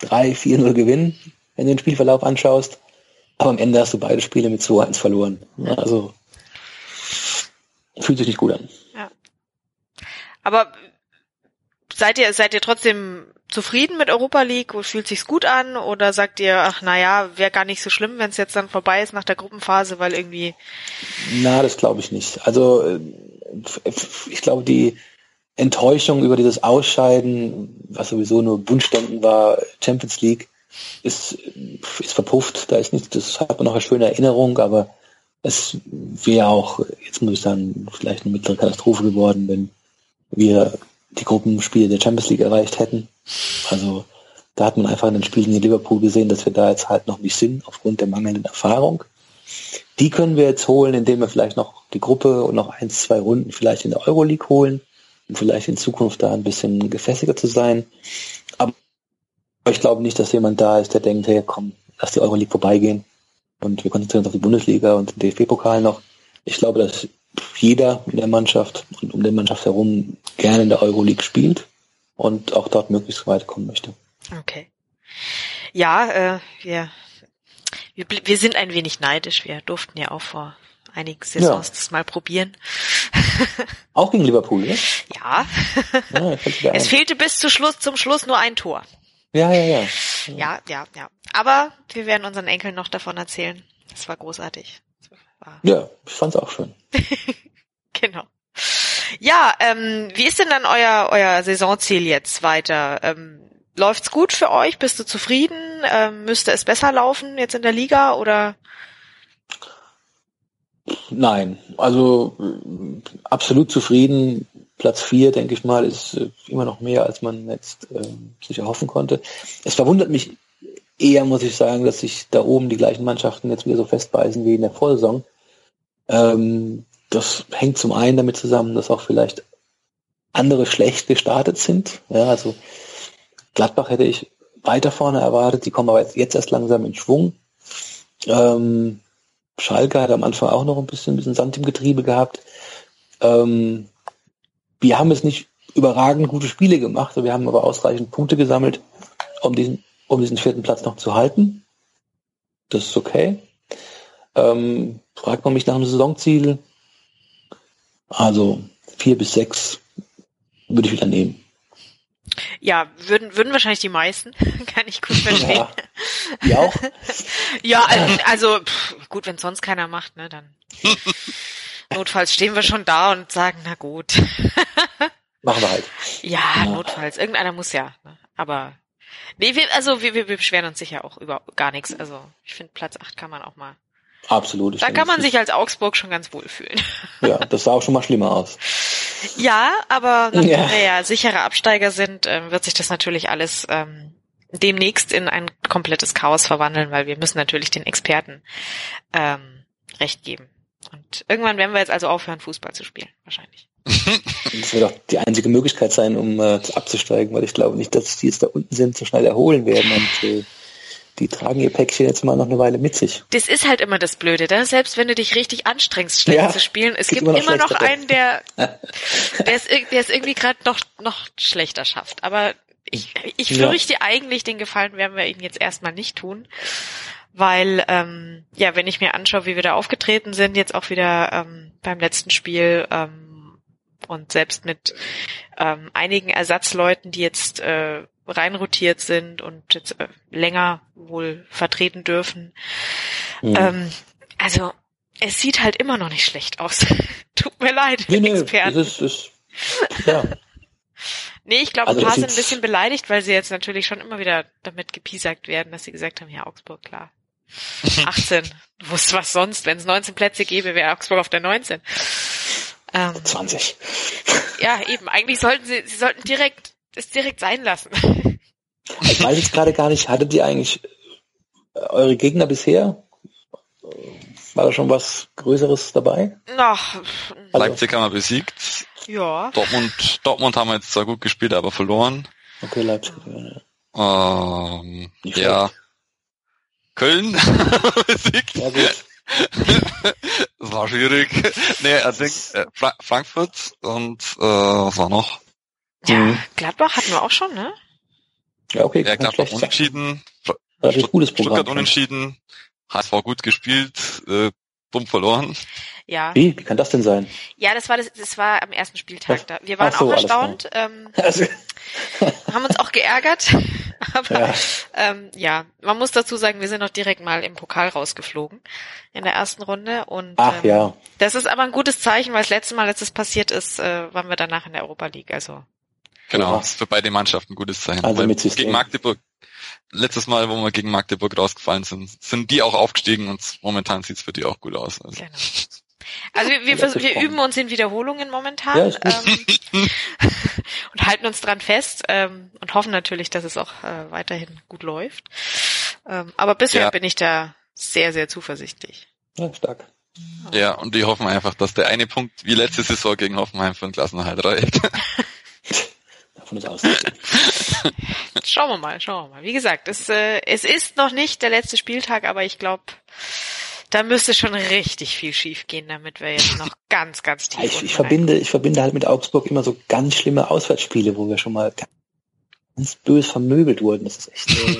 3, 4-0 gewinnen, wenn du den Spielverlauf anschaust. Aber am Ende hast du beide Spiele mit 2-1 verloren. Also fühlt sich nicht gut an. Ja. Aber seid ihr, seid ihr trotzdem zufrieden mit Europa League? Fühlt sich's gut an? Oder sagt ihr, ach naja, wäre gar nicht so schlimm, wenn es jetzt dann vorbei ist nach der Gruppenphase, weil irgendwie. Na, das glaube ich nicht. Also äh, ich glaube, die Enttäuschung über dieses Ausscheiden, was sowieso nur Wunschdenken war, Champions League, ist, ist verpufft. Da ist nichts, das hat man noch eine schöne Erinnerung, aber es wäre auch, jetzt muss ich sagen, vielleicht eine mittlere Katastrophe geworden, wenn wir die Gruppenspiele der Champions League erreicht hätten. Also da hat man einfach in den Spielen in Liverpool gesehen, dass wir da jetzt halt noch nicht sind, aufgrund der mangelnden Erfahrung. Die können wir jetzt holen, indem wir vielleicht noch die Gruppe und noch eins, zwei Runden vielleicht in der Euroleague holen, um vielleicht in Zukunft da ein bisschen gefestigter zu sein. Aber ich glaube nicht, dass jemand da ist, der denkt, hey, komm, lass die Euroleague vorbeigehen und wir konzentrieren uns auf die Bundesliga und den DFB-Pokal noch. Ich glaube, dass jeder in der Mannschaft und um die Mannschaft herum gerne in der Euroleague spielt und auch dort möglichst weit kommen möchte. Okay. Ja, äh, wir, wir, wir sind ein wenig neidisch. Wir durften ja auch vor einigen Saisons ja. das mal probieren. Auch gegen Liverpool, ja? Ja. ja es fehlte bis zu Schluss, zum Schluss nur ein Tor. Ja, ja, ja. Ja, ja, ja. Aber wir werden unseren Enkeln noch davon erzählen. Das war großartig. Das war ja, ich fand's auch schön. genau. Ja, ähm, wie ist denn dann euer euer Saisonziel jetzt weiter? Ähm, läuft's gut für euch? Bist du zufrieden? Ähm, müsste es besser laufen jetzt in der Liga oder? Nein, also absolut zufrieden. Platz vier, denke ich mal, ist äh, immer noch mehr, als man jetzt äh, sich erhoffen konnte. Es verwundert mich eher, muss ich sagen, dass sich da oben die gleichen Mannschaften jetzt wieder so festbeißen wie in der Vorsaison. Ähm, das hängt zum einen damit zusammen, dass auch vielleicht andere schlecht gestartet sind. Ja, also Gladbach hätte ich weiter vorne erwartet, die kommen aber jetzt erst langsam in Schwung. Ähm, Schalke hat am Anfang auch noch ein bisschen, ein bisschen Sand im Getriebe gehabt. Ähm, wir haben es nicht überragend gute Spiele gemacht, wir haben aber ausreichend Punkte gesammelt, um diesen, um diesen vierten Platz noch zu halten. Das ist okay. Ähm, fragt man mich nach einem Saisonziel. Also vier bis sechs würde ich wieder nehmen. Ja, würden, würden wahrscheinlich die meisten, kann ich gut verstehen. Ja, die auch? ja, also pff, gut, wenn sonst keiner macht, ne, dann notfalls stehen wir schon da und sagen, na gut. Machen wir halt. Ja, ja. notfalls. Irgendeiner muss ja. Ne? Aber nee, wir, also wir, wir beschweren uns sicher auch über gar nichts. Also ich finde Platz 8 kann man auch mal. Absolut. Da kann man sich als Augsburg schon ganz wohl fühlen. Ja, das sah auch schon mal schlimmer aus. Ja, aber nachdem ja. wir ja sichere Absteiger sind, äh, wird sich das natürlich alles ähm, demnächst in ein komplettes Chaos verwandeln, weil wir müssen natürlich den Experten ähm, recht geben. Und irgendwann werden wir jetzt also aufhören, Fußball zu spielen, wahrscheinlich. Das wird auch die einzige Möglichkeit sein, um äh, abzusteigen, weil ich glaube nicht, dass die jetzt da unten sind, so schnell erholen werden und äh, die tragen ihr Päckchen jetzt mal noch eine Weile mit sich. Das ist halt immer das Blöde, da? selbst wenn du dich richtig anstrengst, schlecht Ja, zu spielen, es gibt immer noch immer noch einen, der, der es, der es irgendwie gerade noch, noch schlechter schafft. Aber ich, ich Ja. fürchte eigentlich, den Gefallen werden wir ihnen jetzt erstmal nicht tun. Weil, ähm, ja, wenn ich mir anschaue, wie wir da aufgetreten sind, jetzt auch wieder ähm, beim letzten Spiel ähm, und selbst mit ähm, einigen Ersatzleuten, die jetzt äh, reinrotiert sind und jetzt äh, länger wohl vertreten dürfen, Mhm. ähm, also, es sieht halt immer noch nicht schlecht aus. Tut mir leid, nee, nee, Experten. das ist, ist, ja, nee, ich glaube, also ein paar das sind ein bisschen beleidigt, weil sie jetzt natürlich schon immer wieder damit gepiesackt werden, dass sie gesagt haben, ja, Augsburg, klar. 18. Du wusstest was sonst. Wenn es 19 Plätze gäbe, wäre Augsburg auf der 19. Ähm, 20. ja, eben. Eigentlich sollten sie, sie sollten direkt, es direkt sein lassen. Ich weiß jetzt gerade gar nicht, hattet ihr eigentlich äh, eure Gegner bisher? War da schon was Größeres dabei? Noch, Also- Leipzig haben wir besiegt. ja. Dortmund, Dortmund haben wir jetzt zwar gut gespielt, aber verloren. Okay, Leipzig. Ja, Ähm, ja. Köln besiegt. ja gut. Das war schwierig. nee, er denkt, äh, Fra Frankfurt und äh, was war noch? Ja, Mhm. Gladbach hatten wir auch schon, ne? Ja, okay. Ja, Gladbach unentschieden. Relativ gutes Programm. Stuttgart unentschieden. HSV gut gespielt, äh, dumm verloren. Ja. Wie? Wie kann das denn sein? Ja, das war das, das war am ersten Spieltag da. Wir waren so, auch erstaunt, ähm, Also, haben uns auch geärgert. Aber Ja. ähm, ja, man muss dazu sagen, wir sind noch direkt mal im Pokal rausgeflogen in der ersten Runde. Und ach ähm, ja. das ist aber ein gutes Zeichen, weil das letzte Mal, als das passiert ist, äh, waren wir danach in der Europa League. Also Genau, das ist für beide Mannschaften ein gutes Zeichen. Also mit System. gegen Magdeburg, letztes Mal, wo wir gegen Magdeburg rausgefallen sind, sind die auch aufgestiegen und momentan sieht's für die auch gut aus. Also. genau. Also wir, wir, Ja, vers- wir üben uns in Wiederholungen momentan Ja, ähm, und halten uns dran fest ähm, und hoffen natürlich, dass es auch äh, weiterhin gut läuft. Ähm, aber bisher Ja. bin ich da sehr, sehr zuversichtlich. ja, stark. Ja, und die hoffen einfach, dass der eine Punkt wie letzte Saison gegen Hoffenheim für den Klassenerhalt reicht. Davon ist auszugehen. Schauen wir mal, schauen wir mal. Wie gesagt, es, äh, es ist noch nicht der letzte Spieltag, aber ich glaube, da müsste schon richtig viel schiefgehen, damit wir jetzt noch ganz, ganz tief ich, ich verbinde, ich verbinde halt mit Augsburg immer so ganz schlimme Auswärtsspiele, wo wir schon mal ganz bös vermöbelt wurden. Das ist echt, äh,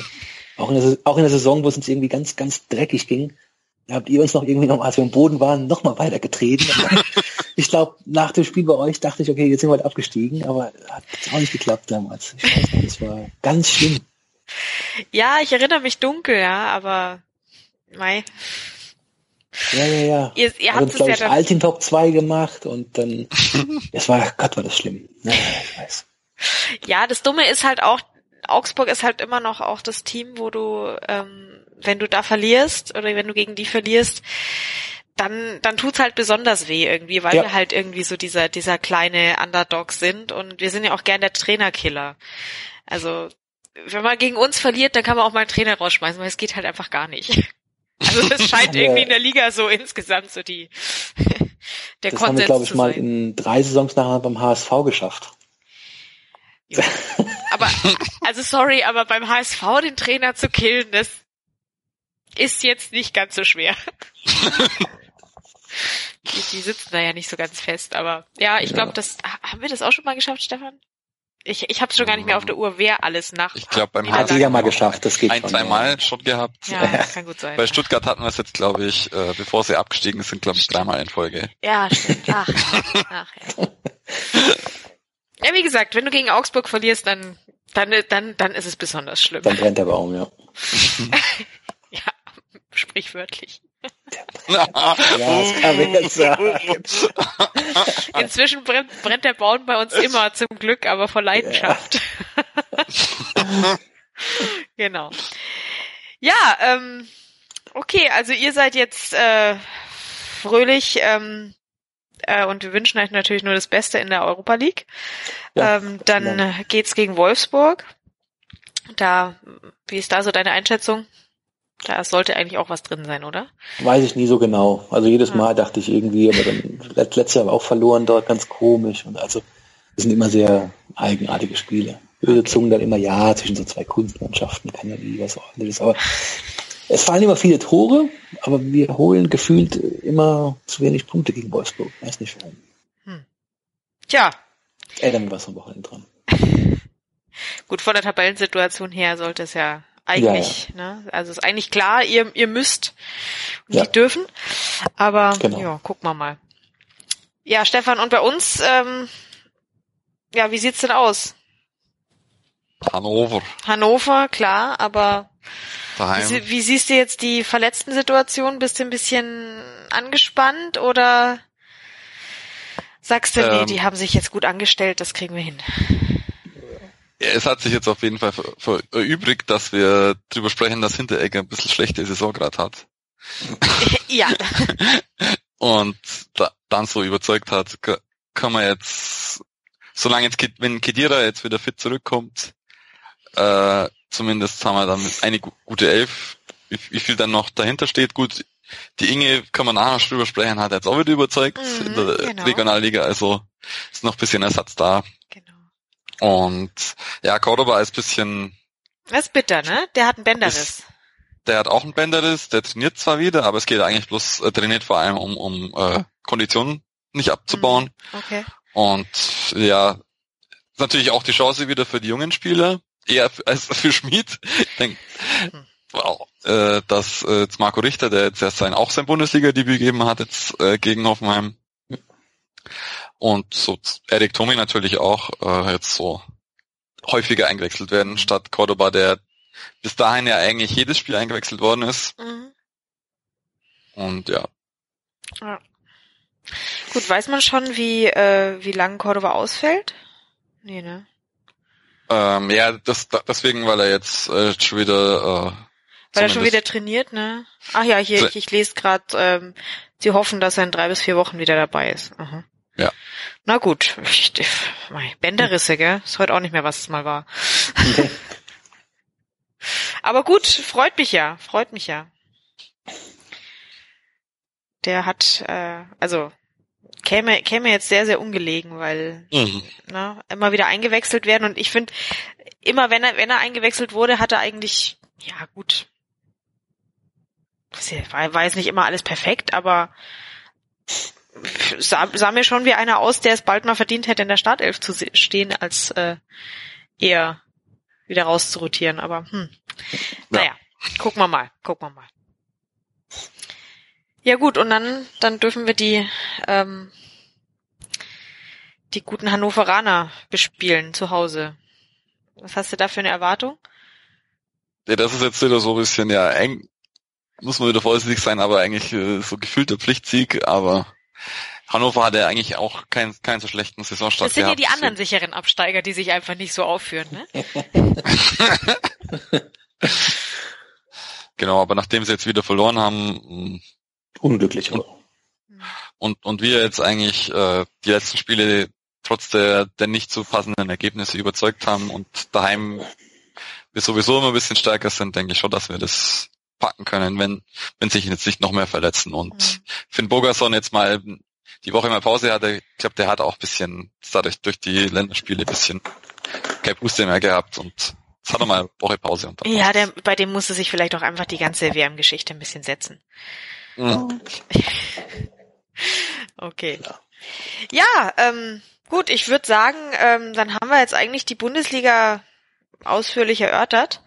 auch, in der, auch in der Saison, wo es uns irgendwie ganz, ganz dreckig ging, habt ihr uns noch irgendwie noch, als wir am Boden waren, noch mal weitergetreten. Ich glaube, nach dem Spiel bei euch dachte ich, okay, jetzt sind wir halt abgestiegen, aber hat auch nicht geklappt damals. Ich weiß nicht, das war ganz schlimm. Ja, ich erinnere mich dunkel, ja, aber mei, Ja, ja, ja. ihr, ihr habt es ja dann. Altin Top 2 gemacht und dann, es war, Gott, war das schlimm. Ja, ich weiß. Ja, das Dumme ist halt auch, Augsburg ist halt immer noch auch das Team, wo du, ähm, wenn du da verlierst oder wenn du gegen die verlierst, dann, dann tut's halt besonders weh irgendwie, weil Ja. wir halt irgendwie so dieser, dieser kleine Underdog sind und wir sind ja auch gern der Trainerkiller. Also, wenn man gegen uns verliert, dann kann man auch mal einen Trainer rausschmeißen, weil es geht halt einfach gar nicht. Also das scheint Ja. irgendwie in der Liga so insgesamt so die der Das haben wir, Konsens glaube ich, mal sein. in drei Saisons nachher beim HSV geschafft. Ja. Aber, also sorry, aber beim HSV den Trainer zu killen, das ist jetzt nicht ganz so schwer. die, die sitzen da ja nicht so ganz fest, aber ja, ich Ja. glaube, das haben wir das auch schon mal geschafft, Stefan? Ich, ich habe schon gar nicht mehr auf der Uhr, wer alles nach. Ich glaube, beim Ja, Hat jeder mal geschafft, das geht ein, schon. zwei ja. Mal schon gehabt. Ja, kann gut sein. Bei Stuttgart hatten wir es jetzt, glaube ich, äh, bevor sie abgestiegen sind, glaube ich, dreimal in Folge. Ja, stimmt. Ach, ach ja. Ja, wie gesagt, wenn du gegen Augsburg verlierst, dann, dann, dann, dann ist es besonders schlimm. Dann brennt der Baum, ja. Ja, sprichwörtlich. Ja, das kann man jetzt sagen. Inzwischen brennt, brennt der Baum bei uns immer zum Glück, aber vor Leidenschaft. genau. Ja, ähm, okay, also ihr seid jetzt äh, fröhlich ähm, äh, und wir wünschen euch natürlich nur das Beste in der Europa League. Ja, ähm, dann äh, geht's gegen Wolfsburg. Da, wie ist da so deine Einschätzung? Da sollte eigentlich auch was drin sein, oder? Weiß ich nie so genau. Also jedes. Mal dachte ich irgendwie, aber dann let- letztes Jahr auch verloren dort, ganz komisch. Und also, das sind immer sehr eigenartige Spiele. böse Zungen dann immer, ja, zwischen so zwei Kunstmannschaften kann ja nie was ordentliches, aber es fallen immer viele Tore, aber wir holen gefühlt immer zu wenig Punkte gegen Wolfsburg. Weiß nicht warum. Hm. Tja. Ändern wir was am Wochenende dran. Gut, von der Tabellensituation her sollte es ja eigentlich, ja, ja. ne? Also ist eigentlich klar, ihr, ihr müsst und ja. die dürfen. Aber genau. ja, gucken wir mal. Ja, Stefan, und bei uns, ähm, ja, wie sieht's denn aus? Hannover. Hannover, klar, aber wie, wie, siehst du jetzt die verletzten Situation? Bist du ein bisschen angespannt oder sagst du, ähm, nee, die haben sich jetzt gut angestellt, das kriegen wir hin? Es hat sich jetzt auf jeden Fall erübrigt, dass wir drüber sprechen, dass Hinteregger ein bisschen schlechte Saison gerade hat. ja. Und da, dann so überzeugt hat, kann man jetzt, solange jetzt, wenn Kedira jetzt wieder fit zurückkommt, äh, zumindest haben wir dann eine gute Elf. Wie, wie viel dann noch dahinter steht, gut, die Inge kann man nachher drüber sprechen, hat jetzt auch wieder überzeugt mhm, in der genau. Regionalliga, also ist noch ein bisschen Ersatz da. Und ja, Cordoba ist bisschen. Das ist bitter, ne? Der hat ein Bänderriss. der hat auch ein Bänderriss, der trainiert zwar wieder, aber es geht eigentlich bloß, er trainiert vor allem um, um äh, Konditionen nicht abzubauen. Mhm, okay. Und ja, natürlich auch die Chance wieder für die jungen Spieler, eher als für Schmid. Ich denke, wow, äh, dass äh, jetzt Marco Richter, der jetzt erst sein auch sein Bundesliga-Debüt gegeben hat, jetzt äh, gegen Hoffenheim. Und so Erik Tomi natürlich auch äh, jetzt so häufiger eingewechselt werden, statt Cordoba, der bis dahin ja eigentlich jedes Spiel eingewechselt worden ist. Mhm. Und ja. ja. Gut, weiß man schon, wie, äh, wie lange Cordoba ausfällt? Nee, ne? Ähm, ja, das, deswegen, weil er jetzt äh, schon wieder äh, weil er schon wieder trainiert, ne? Ach ja, hier, ich, ich lese gerade, ähm, sie hoffen, dass er in drei bis vier Wochen wieder dabei ist. Aha. Ja. Na gut, ich, ich, Bänderrisse, gell? Ist heute auch nicht mehr, was es mal war. Aber gut, freut mich ja, freut mich ja. Der hat, äh, also käme, käme jetzt sehr, sehr ungelegen, weil mhm. ne, immer wieder eingewechselt werden und ich finde, immer wenn er, wenn er eingewechselt wurde, hat er eigentlich, ja gut, war, war jetzt nicht immer alles perfekt, aber sah, sah mir schon wie einer aus, der es bald mal verdient hätte, in der Startelf zu stehen, als äh, eher wieder rauszurotieren. Aber hm. naja, gucken wir mal, gucken wir mal. Ja gut, und dann, dann dürfen wir die, ähm, die guten Hannoveraner bespielen zu Hause. Was hast du da für eine Erwartung? Ja, das ist jetzt wieder so ein bisschen ja eng, muss man wieder vorsichtig sein, aber eigentlich äh, so gefühlter Pflichtsieg, aber Hannover hatte eigentlich auch keinen keinen so schlechten Saisonstart Das sind ja die anderen sicheren Absteiger, die sich einfach nicht so aufführen, ne? genau, aber nachdem sie jetzt wieder verloren haben, mm, unglücklich und, und und wir jetzt eigentlich äh, die letzten Spiele trotz der, der nicht so passenden Ergebnisse überzeugt haben und daheim wir sowieso immer ein bisschen stärker sind, denke ich schon, dass wir das packen können, wenn, wenn sich jetzt nicht noch mehr verletzen. Und mhm. Finn Bogerson jetzt mal die Woche mal Pause hatte, ich glaube, der hat auch bisschen dadurch durch die Länderspiele bisschen keine Puste mehr gehabt und jetzt hat er mal Woche Pause. Und ja, der, bei dem musste sich vielleicht auch einfach die ganze WM-Geschichte ein bisschen setzen. Mhm. okay. Ja, ähm, gut, ich würde sagen, ähm, dann haben wir jetzt eigentlich die Bundesliga ausführlich erörtert.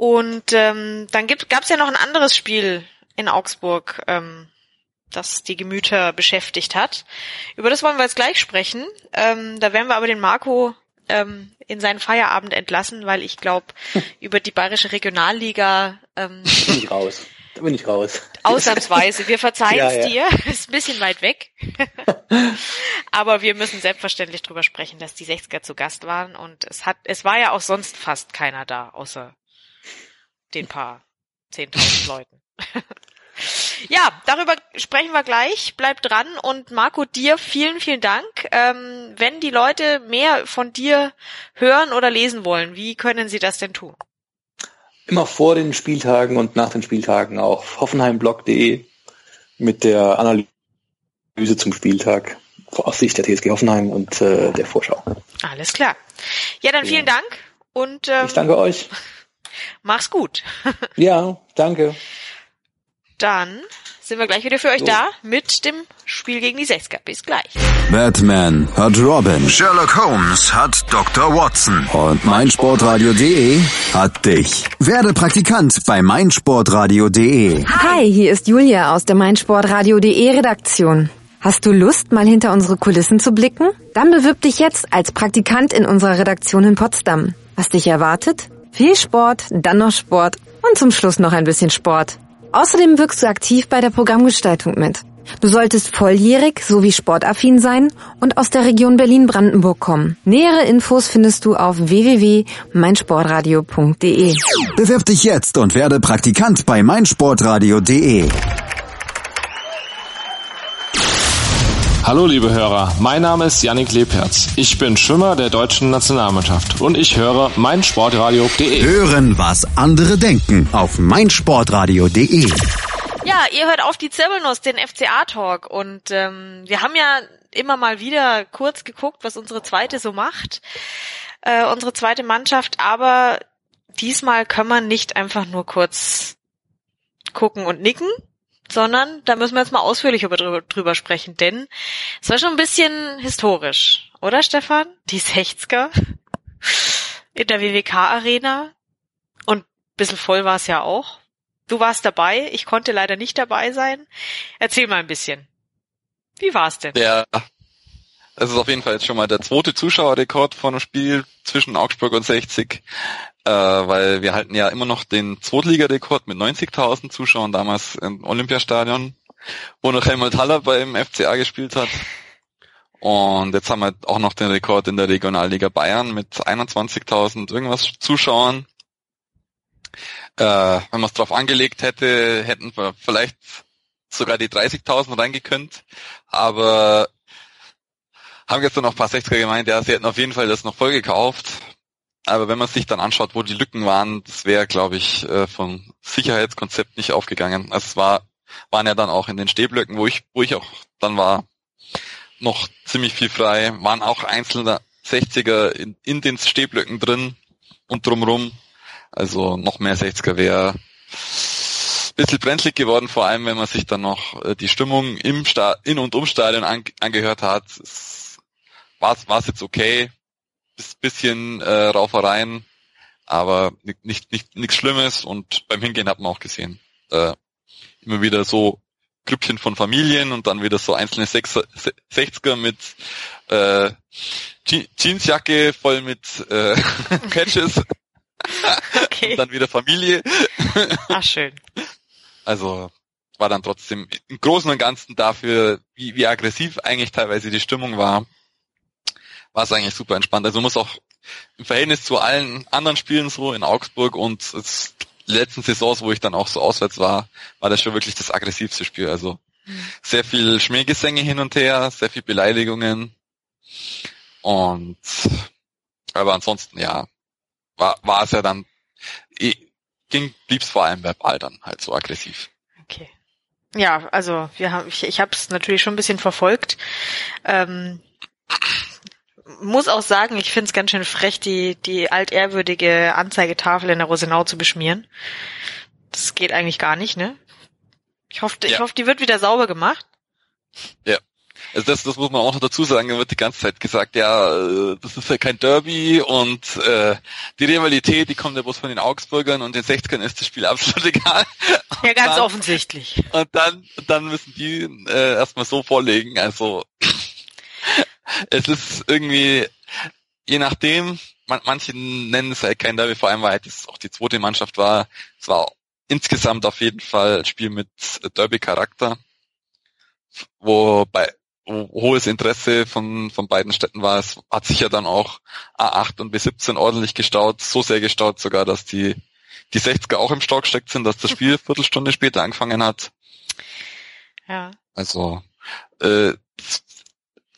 Und ähm, dann gab es ja noch ein anderes Spiel in Augsburg, ähm, das die Gemüter beschäftigt hat. Über das wollen wir jetzt gleich sprechen. Ähm, da werden wir aber den Marco ähm, in seinen Feierabend entlassen, weil ich glaube, über die bayerische Regionalliga ähm, bin ich raus. Da bin ich raus. Ausnahmsweise. Wir verzeihen ja, es ja. dir. Ist ein bisschen weit weg. Aber wir müssen selbstverständlich drüber sprechen, dass die 60er zu Gast waren und es hat, es war ja auch sonst fast keiner da, außer den paar 10.000 Leuten. ja, darüber sprechen wir gleich. Bleib dran und Marco, dir vielen, vielen Dank. Ähm, wenn die Leute mehr von dir hören oder lesen wollen, wie können sie das denn tun? Immer vor den Spieltagen und nach den Spieltagen auf hoffenheimblog.de mit der Analyse zum Spieltag aus Sicht der TSG Hoffenheim und äh, der Vorschau. Alles klar. Ja, dann vielen Dank und ähm, Ich danke euch. Mach's gut. Ja, danke. Dann sind wir gleich wieder für euch So. da mit dem Spiel gegen die 60er. Bis gleich. Batman hat Robin. Sherlock Holmes hat Dr. Watson. Und meinsportradio.de hat dich. Werde Praktikant bei meinsportradio.de. Hi, hier ist Julia aus der meinsportradio.de Redaktion. Hast du Lust, mal hinter unsere Kulissen zu blicken? Dann bewirb dich jetzt als Praktikant in unserer Redaktion in Potsdam. Was dich erwartet? Viel Sport, dann noch Sport und zum Schluss noch ein bisschen Sport. Außerdem wirkst du aktiv bei der Programmgestaltung mit. Du solltest volljährig sowie sportaffin sein und aus der Region Berlin-Brandenburg kommen. Nähere Infos findest du auf www.meinsportradio.de. Bewirb dich jetzt und werde Praktikant bei meinsportradio.de. Hallo liebe Hörer, mein Name ist Yannick Lebherz. Ich bin Schwimmer der deutschen Nationalmannschaft und ich höre meinsportradio.de. Hören, was andere denken auf meinsportradio.de. Ja, ihr hört auf die Zirbelnuss, den FCA-Talk. Und ähm, wir haben ja immer mal wieder kurz geguckt, was unsere zweite so macht. Äh, unsere zweite Mannschaft. Aber diesmal können wir nicht einfach nur kurz gucken und nicken, sondern da müssen wir jetzt mal ausführlich über, drüber, drüber sprechen. Denn es war schon ein bisschen historisch, oder Stefan? Die 60er in der WWK-Arena. Und ein bisschen voll war es ja auch. Du warst dabei, ich konnte leider nicht dabei sein. Erzähl mal ein bisschen. Wie war's denn? Der, das ist auf jeden Fall jetzt schon mal der zweite Zuschauerrekord von einem Spiel zwischen Augsburg und 60, äh, weil wir halten ja immer noch den Zweitligarekord mit 90.000 Zuschauern damals im Olympiastadion, wo noch Helmut Haller beim FCA gespielt hat. Und jetzt haben wir auch noch den Rekord in der Regionalliga Bayern mit 21.000 irgendwas Zuschauern. Äh, wenn man es drauf angelegt hätte, hätten wir vielleicht sogar die 30.000 reingekönnt. Aber haben jetzt noch ein paar 60er gemeint, ja, sie hätten auf jeden Fall das noch voll gekauft. Aber wenn man sich dann anschaut, wo die Lücken waren, das wäre, glaube ich, äh, vom Sicherheitskonzept nicht aufgegangen. Also es war, waren ja dann auch in den Stehblöcken, wo ich, wo ich auch dann war, noch ziemlich viel frei, waren auch einzelne 60er in, in den Stehblöcken drin und drumrum. Also noch mehr 60er wäre bisschen brenzlig geworden, vor allem wenn man sich dann noch äh, die Stimmung im Sta in und um Stadion an angehört hat. War es jetzt okay, bisschen äh, Raufereien, aber nicht nicht nicht nichts Schlimmes und beim Hingehen hat man auch gesehen, äh, immer wieder so Grüppchen von Familien und dann wieder so einzelne Sechser, Se- 60er mit äh, Je- Jeansjacke voll mit äh, Patches Okay. und dann wieder Familie. Ach, schön. Also war dann trotzdem im Großen und Ganzen dafür, wie, wie aggressiv eigentlich teilweise die Stimmung war, war es eigentlich super entspannt. Also man muss auch im Verhältnis zu allen anderen Spielen so in Augsburg und es, letzten Saisons, wo ich dann auch so auswärts war, war das schon wirklich das aggressivste Spiel. Also sehr viel Schmähgesänge hin und her, sehr viel Beleidigungen und aber ansonsten ja, war, war es ja dann eh, ging, blieb's vor allem verbal dann halt so aggressiv. Okay. Ja, also wir haben, ich, ich habe es natürlich schon ein bisschen verfolgt. Ähm, muss auch sagen, ich finde es ganz schön frech, die, die altehrwürdige Anzeigetafel in der Rosenau zu beschmieren. Das geht eigentlich gar nicht, ne? Ich hoffe, ich Ja. hoffe, die wird wieder sauber gemacht. Also das, das muss man auch noch dazu sagen, da wird die ganze Zeit gesagt, ja, äh, das ist ja kein Derby und äh, die Rivalität, die kommt ja bloß von den Augsburgern und den 60ern ist das Spiel absolut egal. Ja, ganz dann- offensichtlich. Und dann, dann müssen die äh, erstmal so vorlegen. Also es ist irgendwie, je nachdem, man, manche nennen es halt kein Derby, vor allem weil halt es auch die zweite Mannschaft war. Es war insgesamt auf jeden Fall ein Spiel mit Derby-Charakter, wo bei wo hohes Interesse von, von beiden Städten war. Es hat sich ja dann auch A8 und B17 ordentlich gestaut, so sehr gestaut sogar, dass die, die 60er auch im Stau gesteckt sind, dass das Spiel eine Viertelstunde später angefangen hat. Ja. Also äh,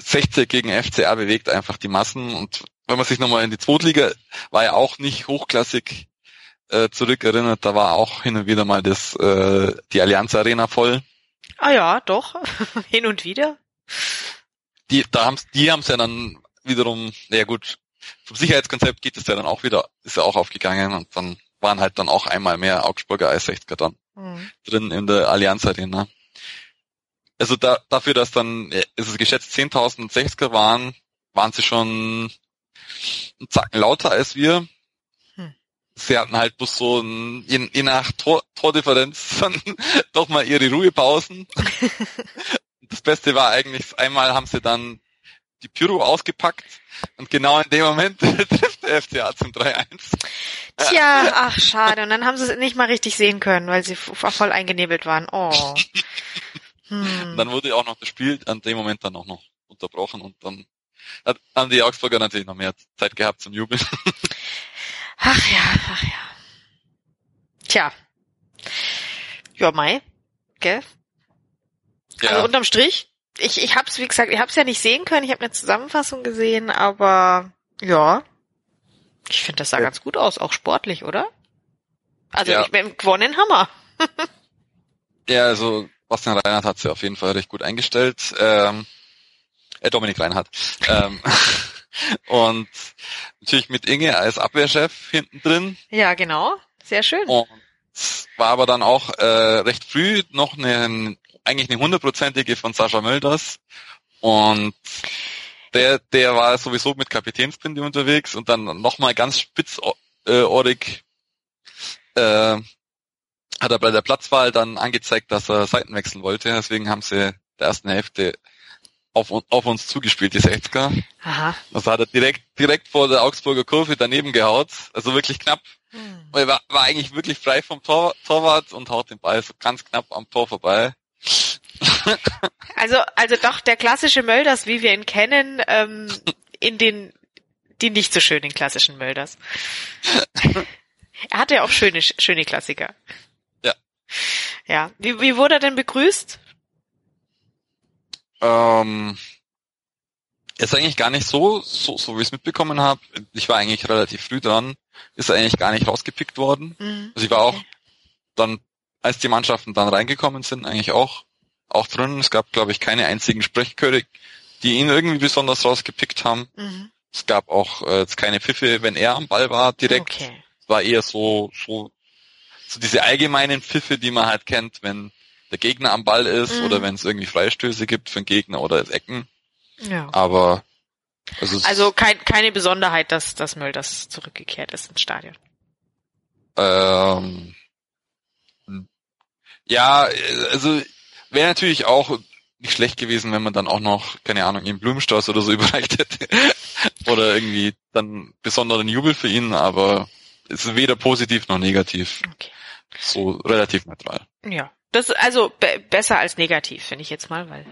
60 gegen FCR bewegt einfach die Massen und wenn man sich nochmal in die Zweitliga, war ja auch nicht hochklassig äh, zurückerinnert, da war auch hin und wieder mal das äh, die Allianz Arena voll. Ah ja, doch. Hin und wieder. Die, da haben's, die haben's ja dann wiederum, ja gut, vom Sicherheitskonzept geht es ja dann auch wieder, ist ja auch aufgegangen und dann waren halt dann auch einmal mehr Augsburger als 60er dann mhm. drin in der Allianz Arena. Also da, dafür, dass dann, äh, ist es geschätzt 10.000 60er waren, waren sie schon einen Zacken lauter als wir. Hm. Sie hatten halt bloß so ein, je, je nach Tor, Tordifferenz dann doch mal ihre Ruhepausen. das Beste war eigentlich, einmal haben sie dann die Pyro ausgepackt und genau in dem Moment trifft der FCA zum 3-1. Tja, ach schade. Und dann haben sie es nicht mal richtig sehen können, weil sie voll eingenebelt waren. Oh. Hm. Dann wurde auch noch das Spiel an dem Moment dann auch noch unterbrochen und dann haben die Augsburger natürlich noch mehr Zeit gehabt zum Jubeln. Ach ja, ach ja. Tja. Ja, Mai. Gell? Ja. Also unterm Strich, ich, ich hab's, wie gesagt, ich hab's ja nicht sehen können, ich habe eine Zusammenfassung gesehen, aber ja, ich finde, das sah ja. ganz gut aus, auch sportlich, oder? Also ja. ich bin gewonnen Hammer. ja, also Bastian Reinhardt hat sie auf jeden Fall recht gut eingestellt. Ähm, äh, Dominik Reinhardt. ähm, und natürlich mit Inge als Abwehrchef hinten drin. Ja, genau. Sehr schön. Und war aber dann auch äh, recht früh noch eine, eigentlich eine hundertprozentige von Sascha Mölders. Und der, der war sowieso mit Kapitänsbinde unterwegs und dann nochmal ganz spitzohrig äh, hat er bei der Platzwahl dann angezeigt, dass er Seiten wechseln wollte. Deswegen haben sie der ersten Hälfte auf, auf uns zugespielt, die 60er. Aha. Also hat er direkt, direkt vor der Augsburger Kurve daneben gehaut. Also wirklich knapp. Hm. Er war, war eigentlich wirklich frei vom Tor, Torwart und haut den Ball so ganz knapp am Tor vorbei. Also, also doch der klassische Mölders, wie wir ihn kennen, ähm, in den, die nicht so schönen klassischen Mölders. er hatte ja auch schöne, schöne Klassiker. Ja. Wie, wie wurde er denn begrüßt? Ähm, ist eigentlich gar nicht so, so, so wie ich es mitbekommen habe. Ich war eigentlich relativ früh dran. Ist er eigentlich gar nicht rausgepickt worden. Mhm. Also ich war auch dann, als die Mannschaften dann reingekommen sind, eigentlich auch auch drin. Es gab, glaube ich, keine einzigen Sprechchöre, die ihn irgendwie besonders rausgepickt haben. Mhm. Es gab auch äh, jetzt keine Pfiffe, wenn er am Ball war direkt. Okay. War eher so, so, so diese allgemeinen Pfiffe, die man halt kennt, wenn der Gegner am Ball ist mhm. oder wenn es irgendwie Freistöße gibt für den Gegner oder Ecken. Ja. Aber also, also kein, keine Besonderheit, dass, dass Mölders zurückgekehrt ist ins Stadion. Ähm, ja, also Wäre natürlich auch nicht schlecht gewesen, wenn man dann auch noch, keine Ahnung, ihm Blumenstrauß oder so überreicht hätte. oder irgendwie dann besonderen Jubel für ihn, aber es ist weder positiv noch negativ. Okay. So relativ neutral. Ja. Das ist also be besser als negativ, finde ich jetzt mal, weil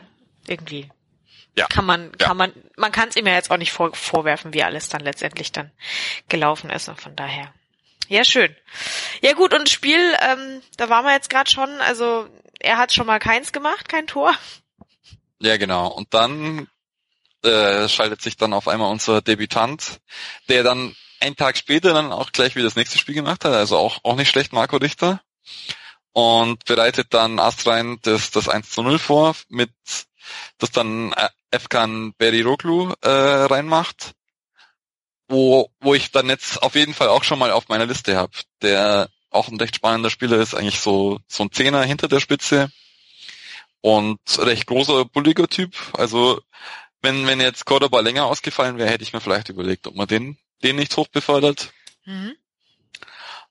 irgendwie ja. kann man, kann ja. man, man kann es ihm ja jetzt auch nicht vor, vorwerfen, wie alles dann letztendlich dann gelaufen ist und von daher. Ja, schön. Ja gut, und Spiel, ähm, da waren wir jetzt gerade schon, also er hat schon mal keins gemacht, kein Tor. Ja, genau. Und dann äh, schaltet sich dann auf einmal unser Debütant, der dann einen Tag später dann auch gleich wieder das nächste Spiel gemacht hat, also auch, auch nicht schlecht, Marco Richter. Und bereitet dann Astrein das, das 1 zu 0 vor, mit das dann äh, Efkan Beriroglu äh, reinmacht, wo, wo ich dann jetzt auf jeden Fall auch schon mal auf meiner Liste habe. Der auch ein recht spannender Spieler ist, eigentlich so, so ein Zehner hinter der Spitze und recht großer, bulliger Typ. Also wenn, wenn jetzt Cordoba länger ausgefallen wäre, hätte ich mir vielleicht überlegt, ob man den, den nicht hochbefördert. Mhm.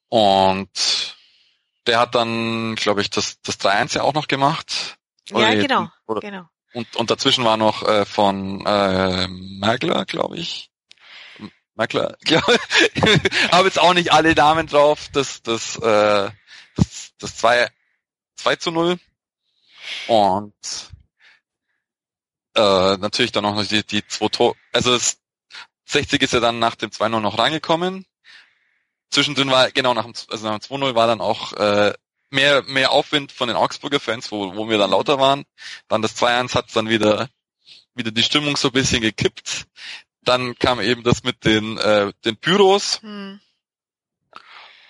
Und der hat dann, glaube ich, das, das 3-1 ja auch noch gemacht. Ja, genau, oder, genau. Und, und dazwischen war noch äh, von äh, Mergler, glaube ich, klar, klar. habe jetzt auch nicht alle Namen drauf. Das, das, äh, das, das 2, 2 zu 0. Und äh, natürlich dann noch die, die zwei Tore. Also das 60 ist ja dann nach dem 2-0 noch reingekommen. Zwischendrin war, genau, nach dem, also nach dem 2-0 war dann auch äh, mehr, mehr Aufwind von den Augsburger Fans, wo, wo wir dann lauter waren. Dann das 2-1 hat dann wieder, wieder die Stimmung so ein bisschen gekippt. Dann kam eben das mit den, äh, den Pyros. Hm.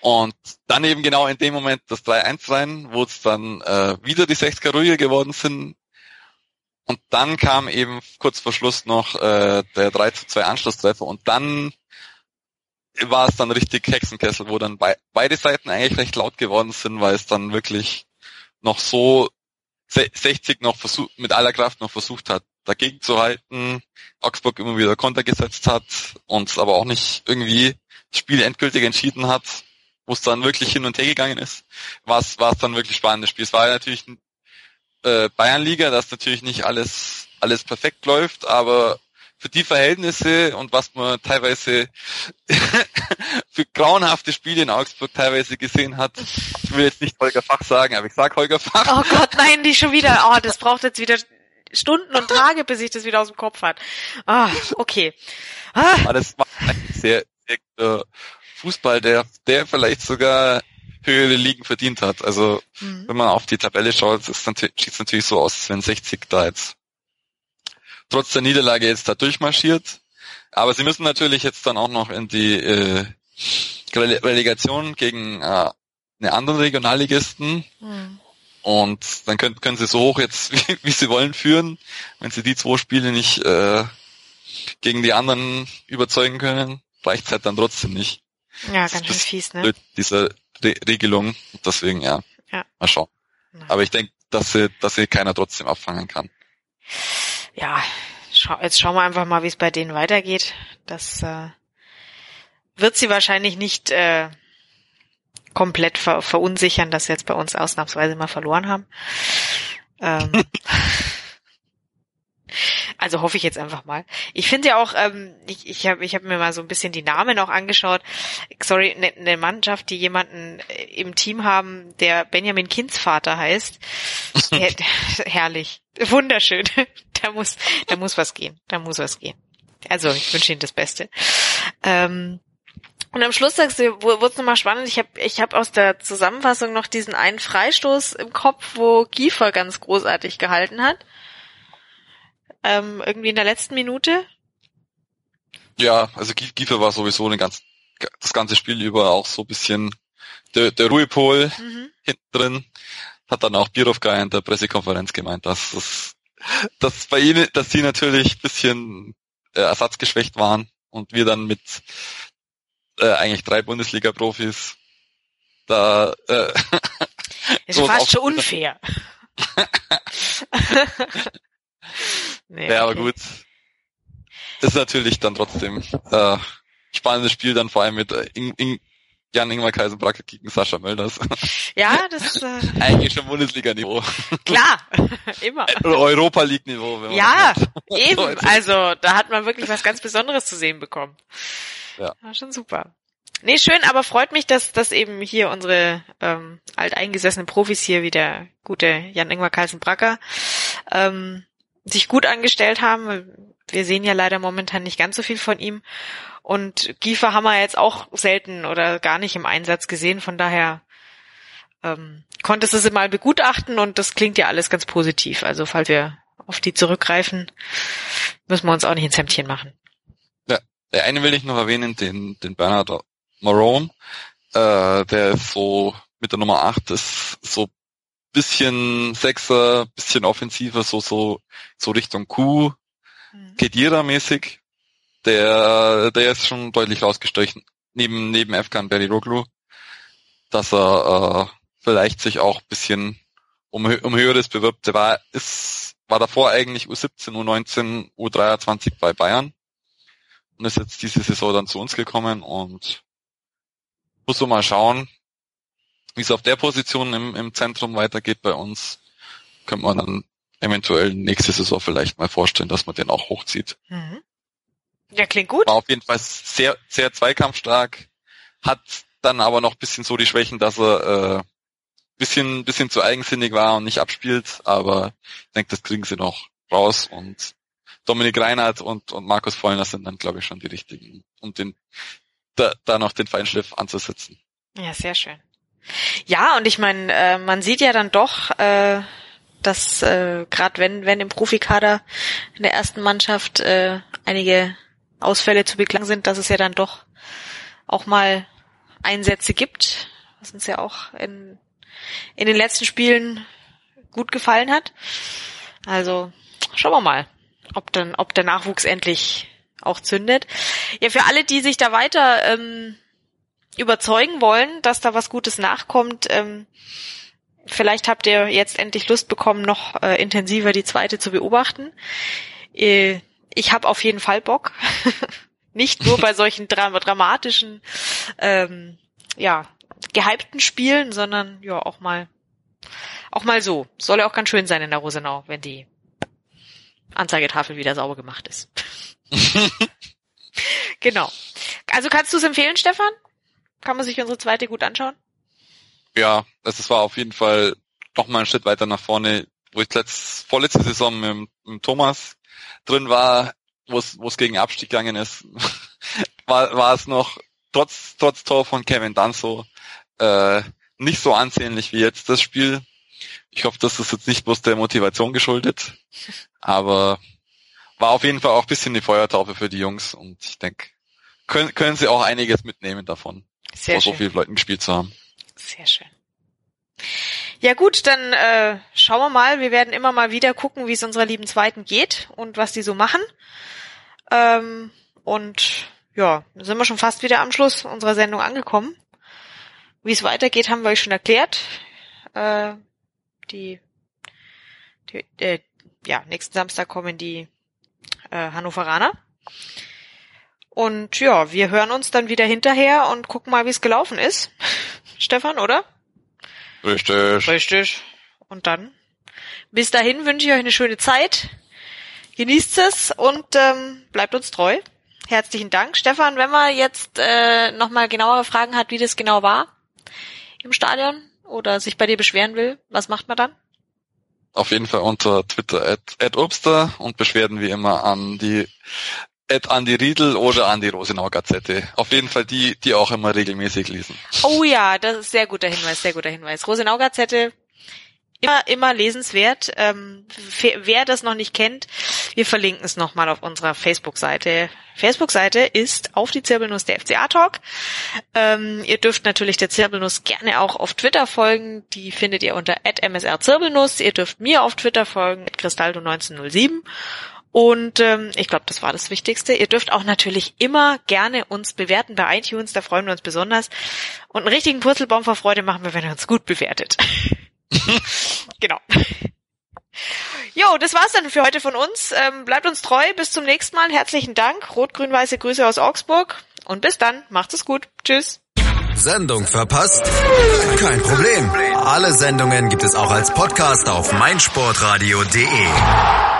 Und dann eben genau in dem Moment das 3-1 rein, wo es dann äh, wieder die 60er ruhige geworden sind. Und dann kam eben kurz vor Schluss noch äh, der 3 2 Anschlusstreffer und dann war es dann richtig Hexenkessel, wo dann be beide Seiten eigentlich recht laut geworden sind, weil es dann wirklich noch so 60 noch versucht, mit aller Kraft noch versucht hat, dagegen zu halten, Augsburg immer wieder Konter gesetzt hat und aber auch nicht irgendwie das Spiel endgültig entschieden hat, wo es dann wirklich hin und her gegangen ist, war es war es dann wirklich spannendes Spiel. Es war natürlich äh, Bayernliga, das natürlich nicht alles alles perfekt läuft, aber für die Verhältnisse und was man teilweise für grauenhafte Spiele in Augsburg teilweise gesehen hat. Ich will jetzt nicht Holger Fach sagen, aber ich sag Holger Fach. Oh Gott, nein, die schon wieder. Oh, das braucht jetzt wieder Stunden und Tage, bis ich das wieder aus dem Kopf hat. Ah, okay. Ah. Aber das war ein sehr, sehr guter Fußball, der, der vielleicht sogar höhere Ligen verdient hat. Also, mhm. wenn man auf die Tabelle schaut, sieht es natürlich so aus, wenn 60 da jetzt trotz der Niederlage jetzt da durchmarschiert. Aber sie müssen natürlich jetzt dann auch noch in die äh, Relegation gegen äh, eine anderen Regionalligisten. Mhm. Und dann können, können sie so hoch jetzt, wie, wie, sie wollen, führen. Wenn sie die zwei Spiele nicht äh, gegen die anderen überzeugen können, reicht es halt dann trotzdem nicht. Ja, ganz schön fies, ne? Diese Re Regelung. Deswegen, ja. ja. Mal schauen. Aber ich denke, dass sie, dass sie keiner trotzdem abfangen kann ja, schau, jetzt schauen wir einfach mal, wie es bei denen weitergeht. Das äh, wird sie wahrscheinlich nicht äh, komplett ver verunsichern, dass sie jetzt bei uns ausnahmsweise mal verloren haben. Ähm, also hoffe ich jetzt einfach mal. Ich finde ja auch, ähm, ich, ich habe ich hab mir mal so ein bisschen die Namen auch angeschaut. Sorry, eine ne Mannschaft, die jemanden äh, im Team haben, der Benjamin Kindsvater heißt. Der, herrlich. Wunderschön. Da muss, da muss was gehen. Da muss was gehen. Also ich wünsche Ihnen das Beste. Ähm, und am Schluss sagst du, wurde es nochmal spannend. Ich habe ich hab aus der Zusammenfassung noch diesen einen Freistoß im Kopf, wo Kiefer ganz großartig gehalten hat ähm, irgendwie in der letzten Minute. Ja, also Giefer war sowieso eine ganz, das ganze Spiel über auch so ein bisschen der, der Ruhepol mhm. hinten drin. Hat dann auch Birovka in der Pressekonferenz gemeint, dass das, dass bei ihnen, dass sie natürlich ein bisschen äh, ersatzgeschwächt waren und wir dann mit äh, eigentlich drei Bundesliga-Profis da äh, ist so fast schon unfair. Nee, ja, okay. aber gut. Ist natürlich dann trotzdem äh, spannendes Spiel dann vor allem mit äh, In In Jan Ingmar Kaisenbracker gegen Sascha Mölders. Ja, das äh, eigentlich schon Bundesliga-Niveau. Klar, immer. Oder Europa League-Niveau. Ja, eben. Also da hat man wirklich was ganz Besonderes zu sehen bekommen. Ja. War schon super. Nee, schön, aber freut mich, dass, dass eben hier unsere ähm, alteingesessenen Profis hier wie der gute Jan Ingmar Kaisenbracker ähm, sich gut angestellt haben. Wir sehen ja leider momentan nicht ganz so viel von ihm. Und Giefer haben wir jetzt auch selten oder gar nicht im Einsatz gesehen. Von daher ähm, konntest du sie mal begutachten und das klingt ja alles ganz positiv. Also falls wir auf die zurückgreifen, müssen wir uns auch nicht ins Hemdchen machen. Ja, der eine will ich noch erwähnen, den, den Bernard Marone. Äh, der ist so mit der Nummer 8 ist so bisschen Sechser, bisschen offensiver, so, so, so Richtung Q, mhm. Kedira-mäßig. Der, der ist schon deutlich rausgestrichen, neben, neben Efkan Beriroglu, dass er, äh, vielleicht sich auch bisschen um, um höheres bewirbt. Der war, ist, war davor eigentlich U17, U19, U23 bei Bayern und ist jetzt diese Saison dann zu uns gekommen und muss so mal schauen, wie es auf der Position im, im Zentrum weitergeht bei uns, könnte man dann eventuell nächste Saison vielleicht mal vorstellen, dass man den auch hochzieht. Mhm. Ja, klingt gut. War auf jeden Fall sehr, sehr zweikampfstark, hat dann aber noch bisschen so die Schwächen, dass er äh, bisschen, bisschen zu eigensinnig war und nicht abspielt, aber ich denke, das kriegen sie noch raus und Dominik Reinhardt und, und Markus Vollner sind dann, glaube ich, schon die richtigen, um den da, da noch den Feinschliff anzusetzen. Ja, sehr schön. Ja, und ich meine, äh, man sieht ja dann doch, äh, dass äh, gerade wenn, wenn im Profikader in der ersten Mannschaft äh, einige Ausfälle zu beklagen sind, dass es ja dann doch auch mal Einsätze gibt, was uns ja auch in, in den letzten Spielen gut gefallen hat. Also schauen wir mal, ob dann, ob der Nachwuchs endlich auch zündet. Ja, für alle, die sich da weiter ähm, überzeugen wollen, dass da was Gutes nachkommt, ähm, vielleicht habt ihr jetzt endlich Lust bekommen, noch äh, intensiver die zweite zu beobachten. Äh, ich habe auf jeden Fall Bock. Nicht nur bei solchen dram dramatischen, ähm, ja, gehypten Spielen, sondern ja auch mal, auch mal so. Soll ja auch ganz schön sein in der Rosenau, wenn die Anzeigetafel wieder sauber gemacht ist. genau. Also kannst du es empfehlen, Stefan? Kann man sich unsere zweite gut anschauen? Ja, das war auf jeden Fall noch mal ein Schritt weiter nach vorne, wo ich letzt, vorletzte Saison mit, mit Thomas drin war, wo es es gegen Abstieg gegangen ist, war, war es noch trotz trotz Tor von Kevin Danso äh, nicht so ansehnlich wie jetzt das Spiel. Ich hoffe, das ist jetzt nicht bloß der Motivation geschuldet, aber war auf jeden Fall auch ein bisschen die Feuertaufe für die Jungs und ich denke, können, können sie auch einiges mitnehmen davon, Sehr vor schön. so vielen Leuten gespielt zu haben. Sehr schön. Ja gut, dann äh, schauen wir mal. Wir werden immer mal wieder gucken, wie es unserer lieben Zweiten geht und was die so machen. Ähm, und ja, sind wir schon fast wieder am Schluss unserer Sendung angekommen. Wie es weitergeht, haben wir euch schon erklärt. Äh, die, die äh, ja, nächsten Samstag kommen die äh, Hannoveraner. Und ja, wir hören uns dann wieder hinterher und gucken mal, wie es gelaufen ist. Stefan, oder? Richtig. Richtig. Und dann, bis dahin wünsche ich euch eine schöne Zeit. Genießt es und ähm, bleibt uns treu. Herzlichen Dank. Stefan, wenn man jetzt äh, nochmal genauere Fragen hat, wie das genau war im Stadion oder sich bei dir beschweren will, was macht man dann? Auf jeden Fall unter Twitter at, at Obster und Beschwerden wie immer an die at Andi Riedel oder an die Rosenau Gazette. Auf jeden Fall die, die auch immer regelmäßig lesen. Oh ja, das ist sehr guter Hinweis, sehr guter Hinweis. Rosenau Gazette, immer, immer lesenswert. Ähm, wer das noch nicht kennt, wir verlinken es nochmal auf unserer Facebook-Seite. Facebook-Seite ist auf die Zirbelnuss der FCA Talk. Ähm, ihr dürft natürlich der Zirbelnuss gerne auch auf Twitter folgen. Die findet ihr unter @msrzirbelnuss. Ihr dürft mir auf Twitter folgen, @cristaldo1907. Und ähm, ich glaube, das war das Wichtigste. Ihr dürft auch natürlich immer gerne uns bewerten bei iTunes, da freuen wir uns besonders. Und einen richtigen Purzelbaum vor Freude machen wir, wenn ihr uns gut bewertet. genau. Jo, das war's dann für heute von uns. Ähm, bleibt uns treu, bis zum nächsten Mal. Herzlichen Dank. Rot-grün-weiße Grüße aus Augsburg. Und bis dann. Macht es gut. Tschüss. Sendung verpasst? Kein Problem. Alle Sendungen gibt es auch als Podcast auf meinsportradio.de.